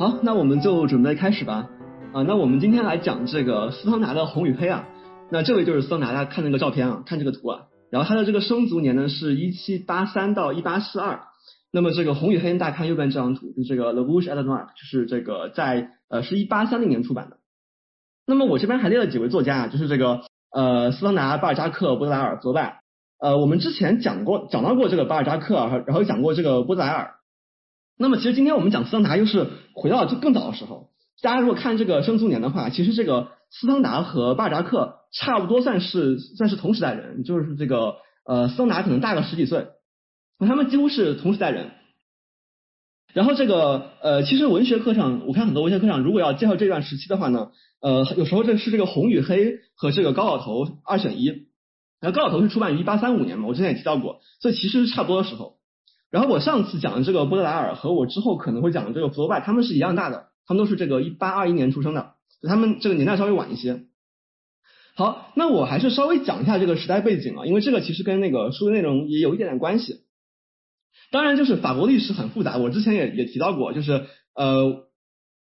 好，那我们就准备开始吧。啊，那我们今天来讲这个斯汤达的红与黑啊。那这位就是斯汤达，大家看那个照片啊，看这个图啊。然后他的这个生卒年呢是一七八三到一八四二。那么这个红与黑，大家看右边这张图，就这个 The Rouge et le Noir，就是这个在呃是一八三零年出版的。那么我这边还列了几位作家啊，就是这个呃斯汤达、巴尔扎克、波德莱尔、泽拜。呃，我们之前讲过讲到过这个巴尔扎克啊，然后讲过这个波德莱尔。那么其实今天我们讲斯汤达又是回到了就更早的时候。大家如果看这个生卒年的话，其实这个斯汤达和巴尔扎克差不多算是算是同时代人，就是这个呃斯汤达可能大个十几岁，他们几乎是同时代人。然后这个呃其实文学课上，我看很多文学课上，如果要介绍这段时期的话呢，呃有时候这是这个红与黑和这个高老头二选一。然后高老头是出版于一八三五年嘛，我之前也提到过，所以其实差不多的时候。然后我上次讲的这个波德莱尔和我之后可能会讲的这个福楼拜，他们是一样大的。他们都是这个一八二一年出生的，就他们这个年代稍微晚一些。好，那我还是稍微讲一下这个时代背景啊，因为这个其实跟那个书的内容也有一点点关系。当然，就是法国历史很复杂，我之前也也提到过，就是呃，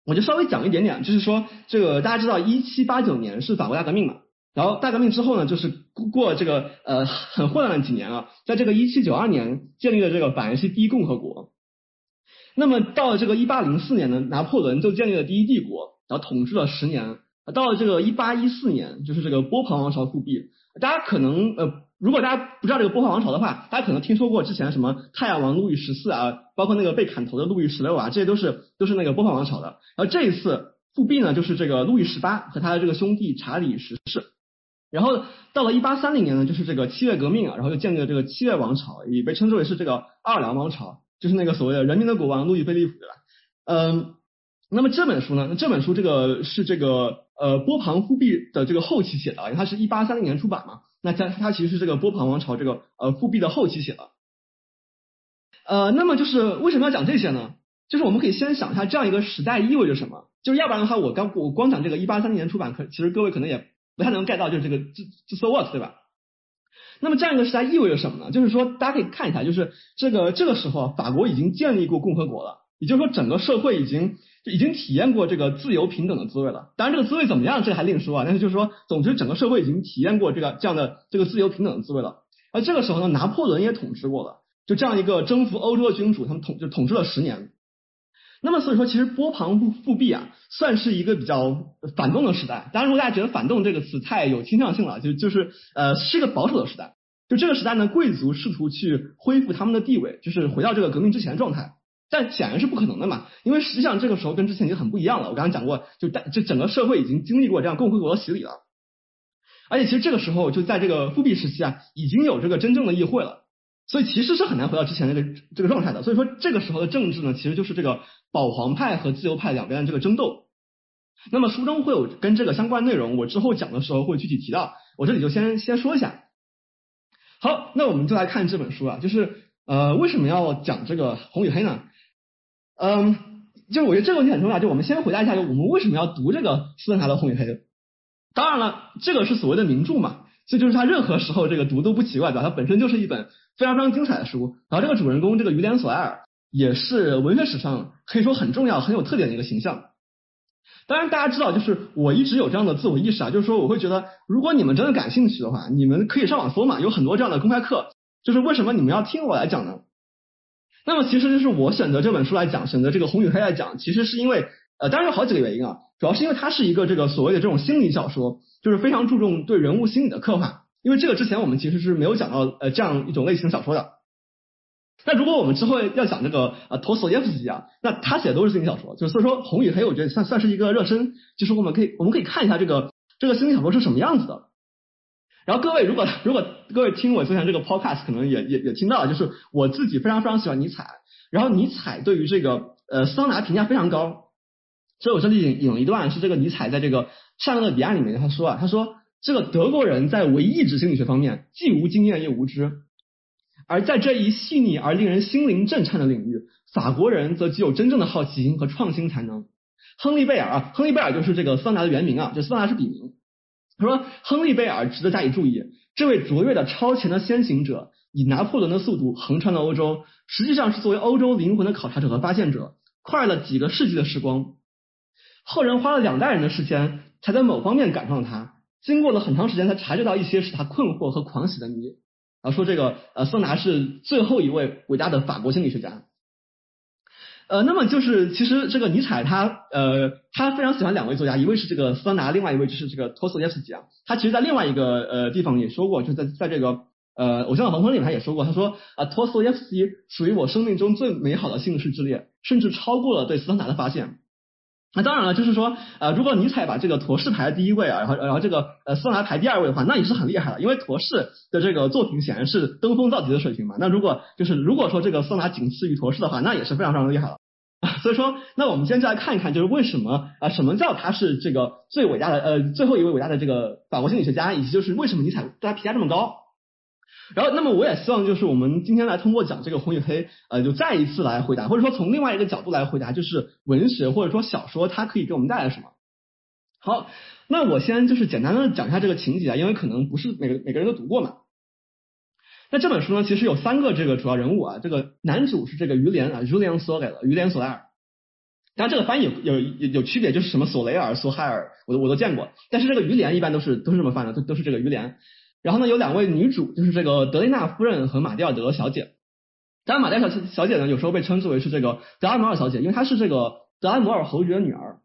我就稍微讲一点点，就是说这个大家知道一七八九年是法国大革命嘛，然后大革命之后呢，就是过这个呃很混乱的几年啊，在这个一七九二年建立了这个法兰西第一共和国。那么到了这个一八零四年呢，拿破仑就建立了第一帝国，然后统治了十年。到了这个一八一四年，就是这个波旁王朝复辟。大家可能呃，如果大家不知道这个波旁王朝的话，大家可能听说过之前什么太阳王路易十四啊，包括那个被砍头的路易十六啊，这些都是都是那个波旁王朝的。然后这一次复辟呢，就是这个路易十八和他的这个兄弟查理十世。然后到了一八三零年呢，就是这个七月革命啊，然后又建立了这个七月王朝，也被称之为是这个奥尔良王朝。就是那个所谓的人民的国王路易菲利普，对吧？嗯，那么这本书呢？那这本书这个是这个呃波旁复辟的这个后期写的，因为它是一八三零年出版嘛。那它它其实是这个波旁王朝这个呃复辟的后期写的。呃，那么就是为什么要讲这些呢？就是我们可以先想一下这样一个时代意味着什么。就是要不然的话，我刚我光讲这个一八三零年出版，可其实各位可能也不太能 get 到，就是这个这这 so what，对吧？那么这样一个时代意味着什么呢？就是说，大家可以看一下，就是这个这个时候，法国已经建立过共和国了，也就是说，整个社会已经已经体验过这个自由平等的滋味了。当然，这个滋味怎么样，这个还另说啊。但是就是说，总之，整个社会已经体验过这个这样的这个自由平等的滋味了。而这个时候呢，拿破仑也统治过了，就这样一个征服欧洲的君主，他们统就统治了十年。那么所以说，其实波旁复复辟啊，算是一个比较反动的时代。当然，如果大家觉得反动这个词太有倾向性了，就就是呃是个保守的时代。就这个时代呢，贵族试图去恢复他们的地位，就是回到这个革命之前的状态，但显然是不可能的嘛，因为实际上这个时候跟之前已经很不一样了。我刚刚讲过，就大就整个社会已经经历过这样共和国的洗礼了，而且其实这个时候就在这个复辟时期啊，已经有这个真正的议会了，所以其实是很难回到之前那个这个状态的。所以说这个时候的政治呢，其实就是这个保皇派和自由派两边的这个争斗。那么书中会有跟这个相关内容，我之后讲的时候会具体提到，我这里就先先说一下。好，那我们就来看这本书啊，就是呃为什么要讲这个红与黑呢？嗯，就是我觉得这个问题很重要，就我们先回答一下，就我们为什么要读这个斯特纳的红与黑？当然了，这个是所谓的名著嘛，这就是他任何时候这个读都不奇怪，对吧？它本身就是一本非常非常精彩的书。然后这个主人公这个于连索埃尔也是文学史上可以说很重要、很有特点的一个形象。当然，大家知道，就是我一直有这样的自我意识啊，就是说，我会觉得，如果你们真的感兴趣的话，你们可以上网搜嘛，有很多这样的公开课。就是为什么你们要听我来讲呢？那么，其实就是我选择这本书来讲，选择这个红与黑来讲，其实是因为，呃，当然有好几个原因啊，主要是因为它是一个这个所谓的这种心理小说，就是非常注重对人物心理的刻画。因为这个之前我们其实是没有讲到呃这样一种类型小说的。那如果我们之后要讲这个呃托斯耶夫斯基啊，那他写的都是心理小说，就所以说红与黑，我觉得算算是一个热身，就是我们可以我们可以看一下这个这个心理小说是什么样子的。然后各位如果如果各位听我分享这个 podcast，可能也也也听到了，就是我自己非常非常喜欢尼采，然后尼采对于这个呃桑拿评价非常高，所以我这里引引了一段是这个尼采在这个善恶的彼岸里面他说啊，他说这个德国人在唯意志心理学方面既无经验又无知。而在这一细腻而令人心灵震颤的领域，法国人则具有真正的好奇心和创新才能。亨利贝尔啊，亨利贝尔就是这个桑拿的原名啊，就桑拿是笔名。他说，亨利贝尔值得加以注意，这位卓越的超前的先行者，以拿破仑的速度横穿了欧洲，实际上是作为欧洲灵魂的考察者和发现者，快了几个世纪的时光。后人花了两代人的时间，才在某方面赶上了他。经过了很长时间，才察觉到一些使他困惑和狂喜的谜。然后说这个呃，桑拿是最后一位伟大的法国心理学家。呃，那么就是其实这个尼采他呃他非常喜欢两位作家，一位是这个桑拿，另外一位就是这个托斯耶夫斯基啊。他其实在另外一个呃地方也说过，就在在这个呃偶像的黄昏里面他也说过，他说啊托斯耶夫斯基属于我生命中最美好的姓氏之列，甚至超过了对桑达的发现。那当然了，就是说，呃，如果尼采把这个陀氏排在第一位啊，然后然后这个呃斯拿排第二位的话，那也是很厉害的，因为陀氏的这个作品显然是登峰造极的水平嘛。那如果就是如果说这个斯拿仅次于陀氏的话，那也是非常非常厉害了。所以说，那我们今天就来看一看，就是为什么啊，什么叫他是这个最伟大的呃最后一位伟大的这个法国心理学家，以及就是为什么尼采对他评价这么高。然后，那么我也希望就是我们今天来通过讲这个红与黑，呃，就再一次来回答，或者说从另外一个角度来回答，就是文学或者说小说它可以给我们带来什么。好，那我先就是简单的讲一下这个情节啊，因为可能不是每个每个人都读过嘛。那这本书呢，其实有三个这个主要人物啊，这个男主是这个于连啊，Julien s o l e 于连索莱尔。当然这个翻译有有有有区别，就是什么索雷尔、索海尔，我都我都见过，但是这个于连一般都是都是这么翻的，都都是这个于连。然后呢，有两位女主，就是这个德雷纳夫人和马蒂尔德小姐。当然，马蒂尔小小姐呢，有时候被称之为是这个德拉摩尔小姐，因为她是这个德拉摩尔侯爵的女儿。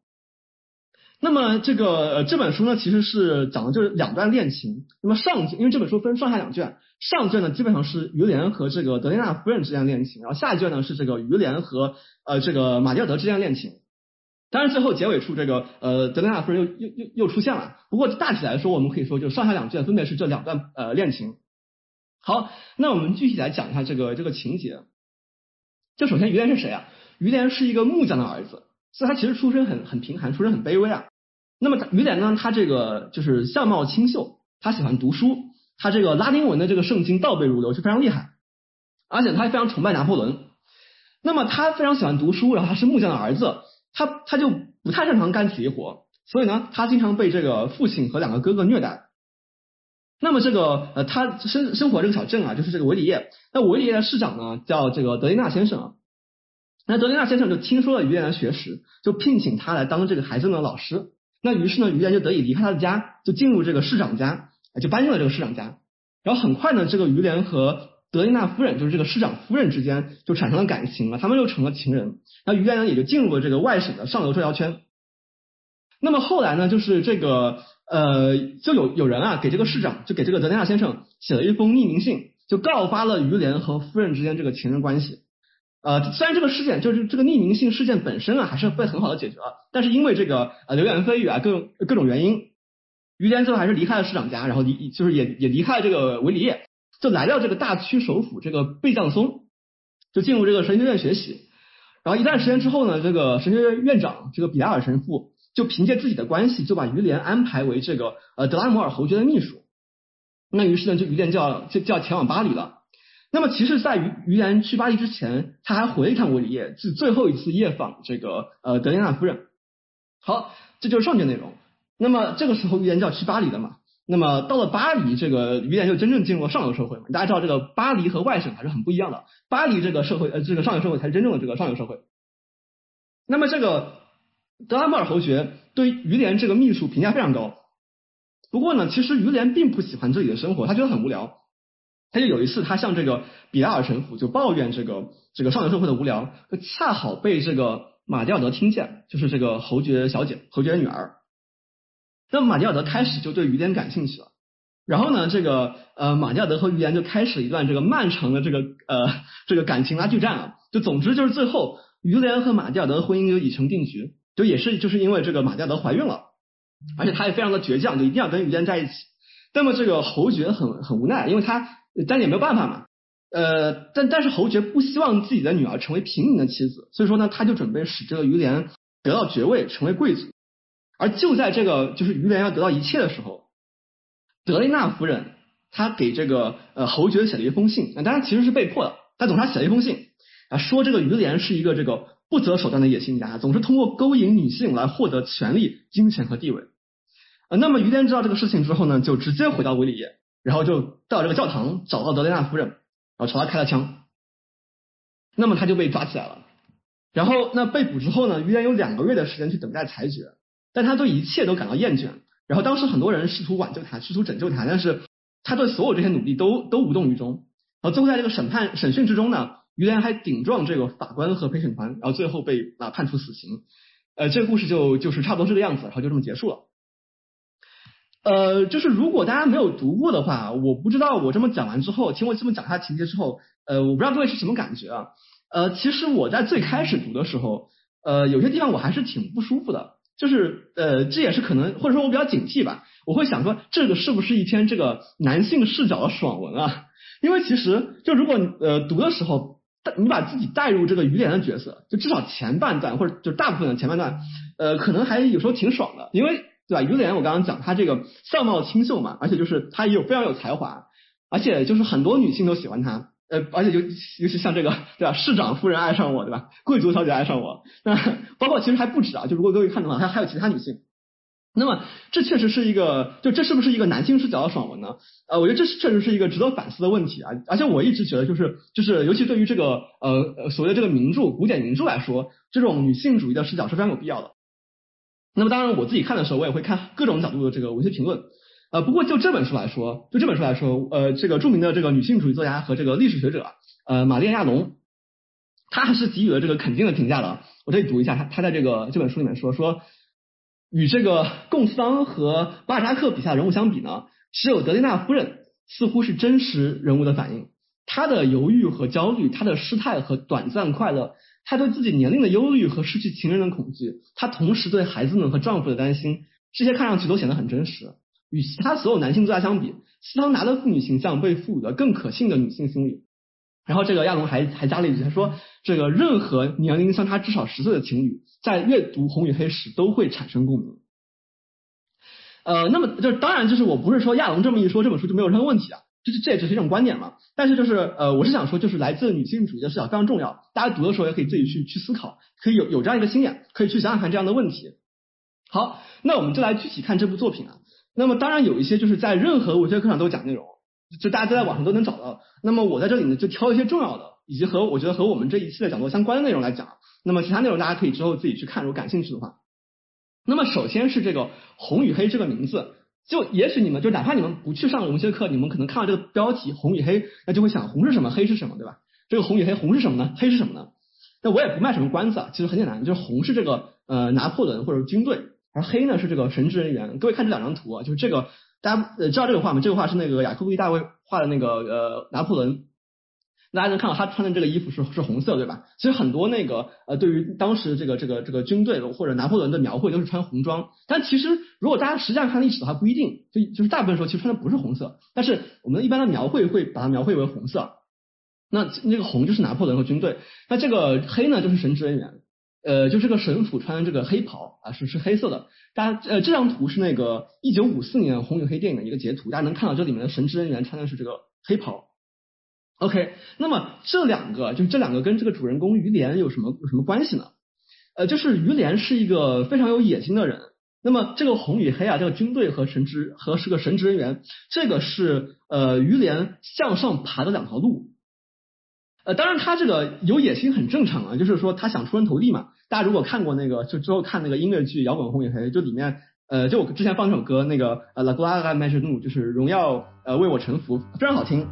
那么这个这本书呢，其实是讲的就是两段恋情。那么上因为这本书分上下两卷，上卷呢基本上是于连和这个德雷纳夫人之间恋情，然后下一卷呢是这个于连和呃这个马蒂尔德之间恋情。当然，最后结尾处这个呃德雷纳夫人又又又又出现了。不过大体来说，我们可以说就上下两卷分别是这两段呃恋情。好，那我们具体来讲一下这个这个情节。就首先于连是谁啊？于连是一个木匠的儿子，所以他其实出身很很贫寒，出身很卑微啊。那么于连呢，他这个就是相貌清秀，他喜欢读书，他这个拉丁文的这个圣经倒背如流，就非常厉害。而且他还非常崇拜拿破仑。那么他非常喜欢读书，然后他是木匠的儿子。他他就不太擅长干体力活，所以呢，他经常被这个父亲和两个哥哥虐待。那么这个呃，他生生活这个小镇啊，就是这个维里叶。那维里叶的市长呢，叫这个德雷纳先生。啊。那德雷纳先生就听说了于连的学识，就聘请他来当这个孩子的老师。那于是呢，于连就得以离开他的家，就进入这个市长家，就搬进了这个市长家。然后很快呢，这个于连和德雷纳夫人就是这个市长夫人之间就产生了感情了，他们又成了情人。那于连呢也就进入了这个外省的上流社交圈。那么后来呢，就是这个呃，就有有人啊给这个市长，就给这个德雷纳先生写了一封匿名信，就告发了于连和夫人之间这个情人关系。呃，虽然这个事件就是这个匿名信事件本身啊，还是被很好的解决了，但是因为这个呃流言蜚语啊，各种各种原因，于连最后还是离开了市长家，然后离就是也也离开了这个维里叶。就来到这个大区首府这个贝藏松，就进入这个神学院学习。然后一段时间之后呢，这个神学院院长这个比达尔神父就凭借自己的关系，就把于连安排为这个呃德拉摩尔侯爵的秘书。那于是呢，就于连就要就就要前往巴黎了。那么其实，在于于连去巴黎之前，他还回了一趟维里叶，是最后一次夜访这个呃德雷纳夫人。好，这就是上卷内容。那么这个时候，于连就要去巴黎了嘛？那么到了巴黎，这个于连就真正进入了上流社会嘛？大家知道这个巴黎和外省还是很不一样的。巴黎这个社会，呃，这个上流社会才是真正的这个上流社会。那么这个德拉莫尔侯爵对于连这个秘书评价非常高。不过呢，其实于连并不喜欢这里的生活，他觉得很无聊。他就有一次，他向这个比拉尔神父就抱怨这个这个上流社会的无聊，恰好被这个马蒂奥德听见，就是这个侯爵小姐，侯爵女儿。那么马蒂尔德开始就对于连感兴趣了，然后呢，这个呃马蒂尔德和于连就开始一段这个漫长的这个呃这个感情拉锯战啊，就总之就是最后于连和马蒂尔德的婚姻就已成定局，就也是就是因为这个马蒂尔德怀孕了，而且他也非常的倔强，就一定要跟于连在一起。那么这个侯爵很很无奈，因为他但也没有办法嘛，呃但但是侯爵不希望自己的女儿成为平民的妻子，所以说呢他就准备使这个于连得到爵位，成为贵族。而就在这个就是于连要得到一切的时候，德雷纳夫人她给这个呃侯爵写了一封信，那当然其实是被迫的，但总之她写了一封信啊，说这个于连是一个这个不择手段的野心家，总是通过勾引女性来获得权力、金钱和地位。呃，那么于连知道这个事情之后呢，就直接回到维里耶，然后就到这个教堂找到德雷纳夫人，然后朝他开了枪，那么他就被抓起来了。然后那被捕之后呢，于连有两个月的时间去等待裁决，但他对一切都感到厌倦。然后当时很多人试图挽救他，试图拯救他，但是他对所有这些努力都都无动于衷。然后最后在这个审判审讯之中呢，于连还顶撞这个法官和陪审团，然后最后被啊判处死刑。呃，这个故事就就是差不多这个样子，然后就这么结束了。呃，就是如果大家没有读过的话，我不知道我这么讲完之后，听我这么讲他情节之后，呃，我不知道各位是什么感觉啊？呃，其实我在最开始读的时候，呃，有些地方我还是挺不舒服的，就是呃，这也是可能或者说我比较警惕吧，我会想说这个是不是一篇这个男性视角的爽文啊？因为其实就如果呃读的时候，你把自己带入这个于连的角色，就至少前半段或者就大部分的前半段，呃，可能还有时候挺爽的，因为。对吧？于连我刚刚讲他这个相貌清秀嘛，而且就是他也有非常有才华，而且就是很多女性都喜欢他，呃，而且尤尤其像这个对吧？市长夫人爱上我，对吧？贵族小姐爱上我，那包括其实还不止啊，就如果各位看的话，还还有其他女性。那么这确实是一个，就这是不是一个男性视角的爽文呢？呃，我觉得这是确实是一个值得反思的问题啊。而且我一直觉得，就是就是尤其对于这个呃所谓的这个名著古典名著来说，这种女性主义的视角是非常有必要的。那么当然，我自己看的时候，我也会看各种角度的这个文学评论。呃，不过就这本书来说，就这本书来说，呃，这个著名的这个女性主义作家和这个历史学者，呃，玛丽亚龙，她还是给予了这个肯定的评价的。我这里读一下，她她在这个这本书里面说说，与这个贡斯当和巴尔扎克笔下人物相比呢，只有德丽娜夫人似乎是真实人物的反应。她的犹豫和焦虑，她的失态和短暂快乐。她对自己年龄的忧虑和失去情人的恐惧，她同时对孩子们和丈夫的担心，这些看上去都显得很真实。与其他所有男性作家相比，斯汤达的妇女形象被赋予了更可信的女性心理。然后这个亚龙还还加了一句，他说：“这个任何年龄相差至少十岁的情侣，在阅读《红与黑》时都会产生共鸣。”呃，那么就是当然，就是我不是说亚龙这么一说，这本书就没有任何问题啊。这这也只是一种观点嘛，但是就是呃，我是想说，就是来自女性主义的视角非常重要，大家读的时候也可以自己去去思考，可以有有这样一个心眼，可以去想想看这样的问题。好，那我们就来具体看这部作品啊。那么当然有一些就是在任何文学课上都讲内容，就大家在网上都能找到。那么我在这里呢，就挑一些重要的，以及和我觉得和我们这一期的讲座相关的内容来讲。那么其他内容大家可以之后自己去看，如果感兴趣的话。那么首先是这个红与黑这个名字。就也许你们就哪怕你们不去上文学课，你们可能看到这个标题红与黑，那就会想红是什么，黑是什么，对吧？这个红与黑，红是什么呢？黑是什么呢？那我也不卖什么关子啊，其实很简单，就是红是这个呃拿破仑或者军队，而黑呢是这个神职人员。各位看这两张图啊，就是这个大家呃知道这个画吗？这个画是那个雅克布·大卫画的那个呃拿破仑。大家能看到他穿的这个衣服是是红色，对吧？其实很多那个呃，对于当时这个这个这个军队或者拿破仑的描绘都是穿红装，但其实如果大家实际上看历史的话，不一定，就就是大部分时候其实穿的不是红色，但是我们一般的描绘会把它描绘为红色。那那个红就是拿破仑和军队，那这个黑呢就是神职人员，呃，就是个神父穿的这个黑袍啊，是是黑色的。大家呃这张图是那个一九五四年红与黑电影的一个截图，大家能看到这里面的神职人员穿的是这个黑袍。OK，那么这两个就这两个跟这个主人公于连有什么有什么关系呢？呃，就是于连是一个非常有野心的人。那么这个红与黑啊，这个军队和神职和是个神职人员，这个是呃于连向上爬的两条路。呃，当然他这个有野心很正常啊，就是说他想出人头地嘛。大家如果看过那个就之后看那个音乐剧《摇滚红与黑》，就里面呃就我之前放这首歌那个呃 La Gloria m a j o u 就是荣耀呃为我臣服，非常好听。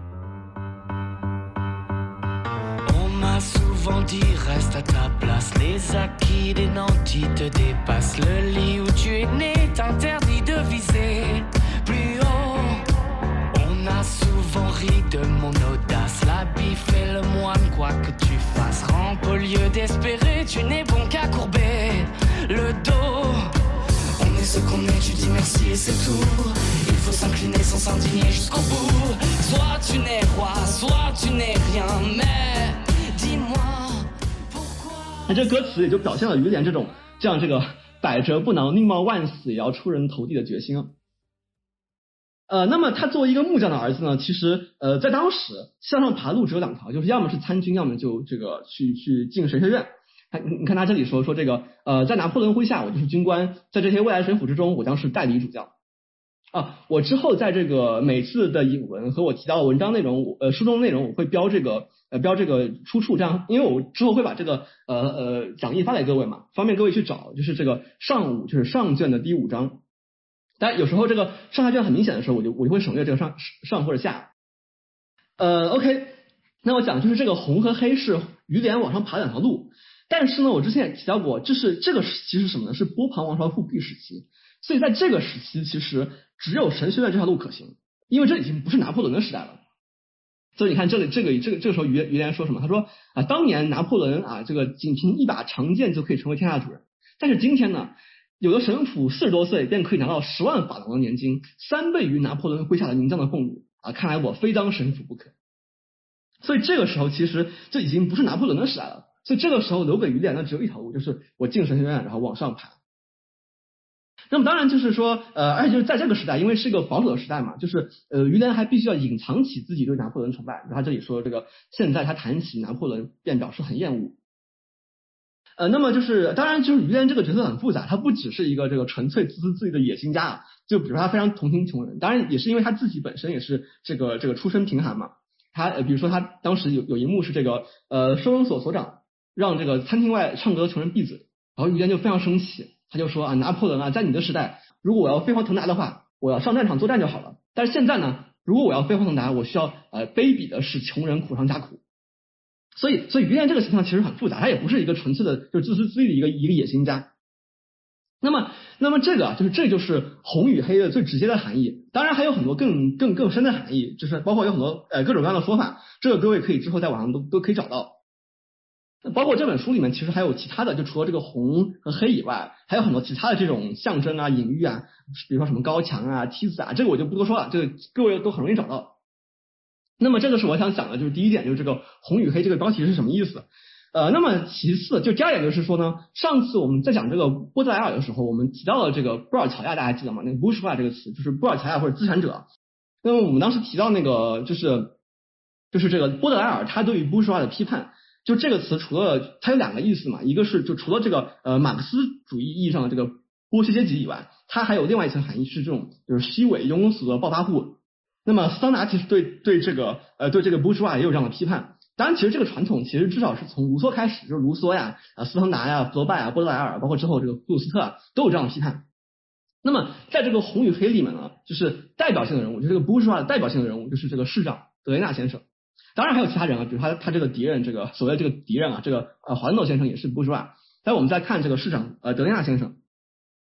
a souvent ri de mon audace. La bif et le moine, quoi que tu fasses. Rampe au lieu d'espérer, tu n'es bon qu'à courber le dos. On est ce qu'on est, tu dis merci et c'est tout. Il faut s'incliner sans s'indigner jusqu'au bout. Soit tu n'es roi, soit tu n'es rien, mais 那这歌词也就表现了于连这种这样这个百折不挠、宁冒万死也要出人头地的决心。 呃，那么他作为一个木匠的儿子呢，其实呃在当时向上爬路只有两条，就是要么是参军，要么就这个去去进神学院。他你看他这里说说这个呃在拿破仑麾下我就是军官，在这些未来神府之中我将是代理主教。啊，我之后在这个每次的引文和我提到的文章内容，呃书中内容我会标这个。呃标这个出处，这样，因为我之后会把这个呃呃讲义发给各位嘛，方便各位去找，就是这个上午就是上卷的第五章。但有时候这个上下卷很明显的时候，我就我就会省略这个上上或者下。呃，OK，那我讲就是这个红和黑是于连往上爬两条路，但是呢，我之前也提到过，就是这个时期是什么呢？是波旁王朝复辟时期，所以在这个时期其实只有神学院这条路可行，因为这已经不是拿破仑的时代了。所以你看这里这个这个这个时候于于连说什么？他说啊，当年拿破仑啊，这个仅凭一把长剑就可以成为天下主人，但是今天呢？有的神父四十多岁便可以拿到十万法郎的年金，三倍于拿破仑麾下的名将的俸禄啊！看来我非当神父不可。所以这个时候其实这已经不是拿破仑的时代了。所以这个时候留给于连的只有一条路，就是我进神学院，然后往上爬。那么当然就是说，呃，而且就是在这个时代，因为是一个保守的时代嘛，就是呃，于连还必须要隐藏起自己对拿破仑崇拜。他这里说这个，现在他谈起拿破仑便表示很厌恶。呃，那么就是当然，就是于连这个角色很复杂，他不只是一个这个纯粹自私自利的野心家啊，就比如说他非常同情穷人，当然也是因为他自己本身也是这个这个出身贫寒嘛。他比如说他当时有有一幕是这个呃收容所所长让这个餐厅外唱歌的穷人闭嘴，然后于连就非常生气，他就说啊拿破仑啊，在你的时代，如果我要飞黄腾达的话，我要上战场作战就好了，但是现在呢，如果我要飞黄腾达，我需要呃卑鄙的使穷人苦上加苦。所以，所以于连这个形象其实很复杂，他也不是一个纯粹的，就是自私自利的一个一个野心家。那么，那么这个就是这就是红与黑的最直接的含义。当然还有很多更更更深的含义，就是包括有很多呃各种各样的说法，这个各位可以之后在网上都都可以找到。包括这本书里面其实还有其他的，就除了这个红和黑以外，还有很多其他的这种象征啊、隐喻啊，比如说什么高墙啊、梯子啊，这个我就不多说了，这个各位都很容易找到。那么这个是我想讲的，就是第一点，就是这个红与黑这个标题是什么意思？呃，那么其次，就第二点就是说呢，上次我们在讲这个波德莱尔的时候，我们提到了这个布尔乔亚，大家记得吗？那个 bourgeois 这个词就是布尔乔亚或者资产者。那么我们当时提到那个就是就是这个波德莱尔他对于布尔乔亚的批判，就这个词除了它有两个意思嘛，一个是就除了这个呃马克思主义意义上的这个剥削阶级以外，它还有另外一层含义是这种就是虚伪庸俗的暴发户。那么桑拿其实对对这个呃对这个波伏娃也有这样的批判。当然，其实这个传统其实至少是从卢梭开始，就是卢梭呀、啊斯汤达呀、弗罗拜啊、波德莱尔，包括之后这个布鲁斯特啊，都有这样的批判。那么在这个红与黑里面呢，就是代表性的人物，就这个波伏娃的代表性的人物，就是这个市长德雷纳先生。当然还有其他人啊，比如他他这个敌人，这个所谓这个敌人啊，这个呃华诺先生也是波伏娃。但我们再看这个市长呃德雷纳先生，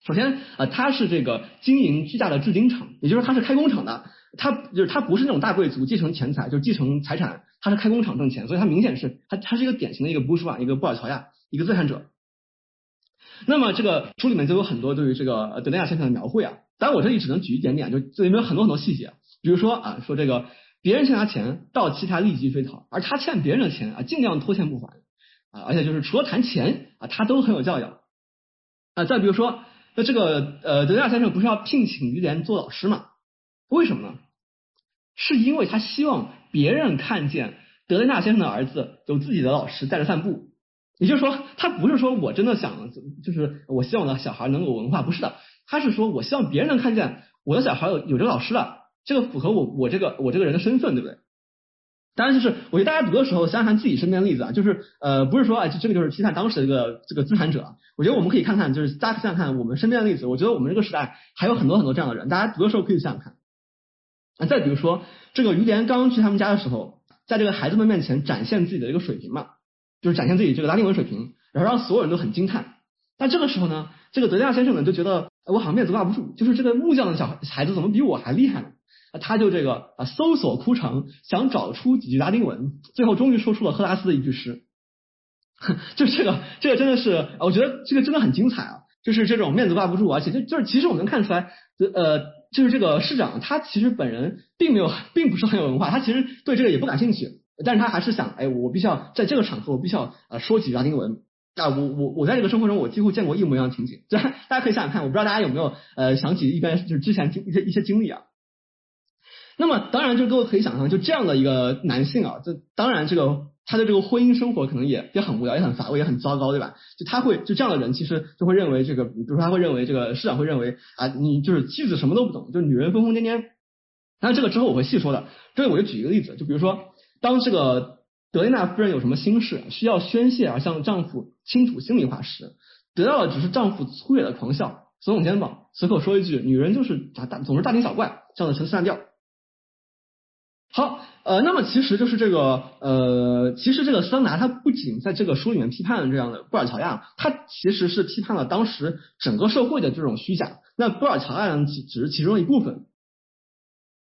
首先呃他是这个经营巨大的制金厂，也就是他是开工厂的。他就是他不是那种大贵族继承钱财，就是继承财产，他是开工厂挣钱，所以他明显是他他是一个典型的一个布什瓦，一个布尔乔亚，一个资产者。那么这个书里面就有很多对于这个德雷亚先生的描绘啊，当然我这里只能举一点点，就这里面有很多很多细节，比如说啊，说这个别人欠他钱，到期他立即追讨，而他欠别人的钱啊，尽量拖欠不还啊，而且就是除了谈钱啊，他都很有教养啊。再比如说，那这个呃德雷亚先生不是要聘请于连做老师嘛？为什么呢？是因为他希望别人看见德雷纳先生的儿子有自己的老师带着散步，也就是说，他不是说我真的想，就是我希望我的小孩能有文化，不是的，他是说我希望别人能看见我的小孩有有这个老师了，这个符合我我这个我这个人的身份，对不对？当然，就是我觉得大家读的时候想想自己身边的例子啊，就是呃，不是说啊，这个就是批判当时的一个这个资产者，我觉得我们可以看看，就是大家想想看我们身边的例子，我觉得我们这个时代还有很多很多这样的人，大家读的时候可以想想看。啊，再比如说，这个于连刚去他们家的时候，在这个孩子们面前展现自己的一个水平嘛，就是展现自己这个拉丁文水平，然后让所有人都很惊叹。但这个时候呢，这个德利亚先生呢就觉得我好像面子挂不住，就是这个木匠的小孩子怎么比我还厉害呢？他就这个啊搜索枯城，想找出几句拉丁文，最后终于说出了赫拉斯的一句诗。就这个，这个真的是，我觉得这个真的很精彩啊，就是这种面子挂不住，而且就就是其实我能看出来，呃。就是这个市长，他其实本人并没有，并不是很有文化，他其实对这个也不感兴趣，但是他还是想，哎，我必须要在这个场合，我必须要呃说几句拉丁文。啊，我我我在这个生活中，我几乎见过一模一样的情景。这大家可以想想看，我不知道大家有没有呃想起一边就是之前经一些一些经历啊。那么当然，就各位可以想象，就这样的一个男性啊，这当然这个。他的这个婚姻生活可能也也很无聊，也很乏味，也很糟糕，对吧？就他会就这样的人，其实就会认为这个，比如说他会认为这个市长会认为啊，你就是妻子什么都不懂，就女人疯疯癫癫。那这个之后我会细说的。这里我就举一个例子，就比如说当这个德丽娜夫人有什么心事需要宣泄而向丈夫倾吐心里话时，得到的只是丈夫粗野的狂笑，耸耸肩膀，随口说一句：“女人就是大大总是大惊小怪，这样的陈词滥调。”好，呃，那么其实就是这个，呃，其实这个桑拿他不仅在这个书里面批判了这样的布尔乔亚，他其实是批判了当时整个社会的这种虚假。那布尔乔亚只只是其中一部分。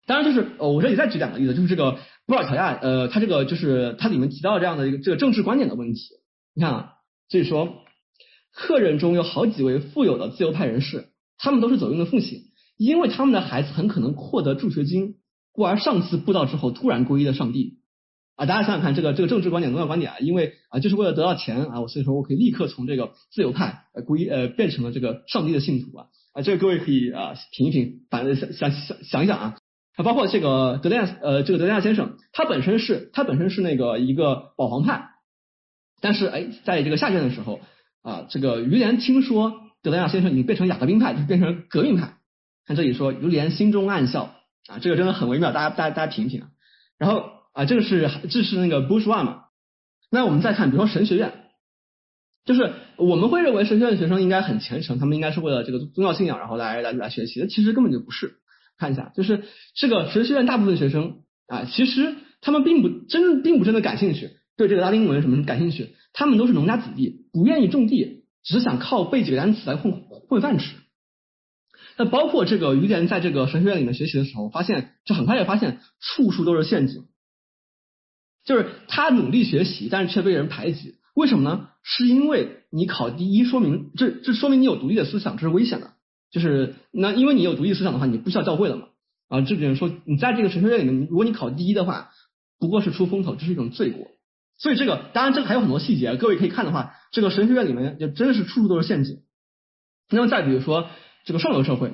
当然，就是呃，我这里再举两个例子，就是这个布尔乔亚，呃，他这个就是他里面提到这样的一个这个政治观点的问题。你看啊，这里说，客人中有好几位富有的自由派人士，他们都是走运的父亲，因为他们的孩子很可能获得助学金。故而上次布道之后突然皈依了上帝啊！大家想想看，这个这个政治观点、宗教观点啊，因为啊就是为了得到钱啊，我所以说我可以立刻从这个自由派呃皈依呃变成了这个上帝的信徒啊啊！这个各位可以啊品一品，反想想想想一想啊啊，包括这个德雷亚呃这个德雷亚先生，他本身是他本身是那个一个保皇派，但是哎在这个夏天的时候啊，这个于连听说德雷亚先生已经变成雅各宾派，就变成革命派，看这里说于连心中暗笑。啊，这个真的很微妙，大家大家大家品一品啊。然后啊，这个是这是那个 Bush One 嘛。那我们再看，比如说神学院，就是我们会认为神学院的学生应该很虔诚，他们应该是为了这个宗教信仰然后来来来学习的，其实根本就不是。看一下，就是这个神学院大部分学生啊，其实他们并不真并不真的感兴趣，对这个拉丁文什么感兴趣，他们都是农家子弟，不愿意种地，只想靠背几个单词来混混饭吃。那包括这个于连在这个神学院里面学习的时候，发现就很快就发现处处都是陷阱，就是他努力学习，但是却被人排挤。为什么呢？是因为你考第一，说明这这说明你有独立的思想，这是危险的。就是那因为你有独立思想的话，你不需要教会了嘛。啊，这边说你在这个神学院里面，如果你考第一的话，不过是出风头，这是一种罪过。所以这个当然这个还有很多细节，各位可以看的话，这个神学院里面就真的是处处都是陷阱。那么再比如说。这个上流社会，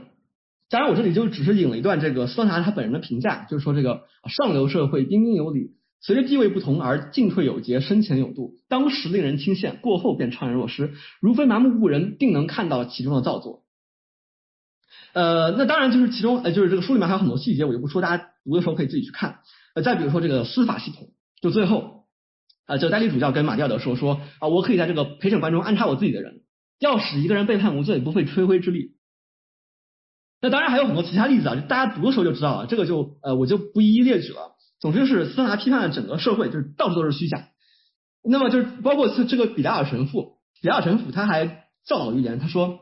当然我这里就只是引了一段这个斯特纳他本人的评价，就是说这个上流社会彬彬有礼，随着地位不同而进退有节，深浅有度，当时令人倾羡，过后便怅然若失，如非麻木不仁，定能看到其中的造作。呃，那当然就是其中呃就是这个书里面还有很多细节，我就不说，大家读的时候可以自己去看。呃，再比如说这个司法系统，就最后啊，这个代理主教跟马蒂尔德说说啊，我可以在这个陪审官中安插我自己的人，要使一个人被判无罪，不费吹灰之力。那当然还有很多其他例子啊，就大家读的时候就知道了，这个就呃我就不一一列举了。总之就是斯特纳批判了整个社会，就是到处都是虚假。那么就是包括是这个比达尔神父，比达尔神父他还教导于连，他说：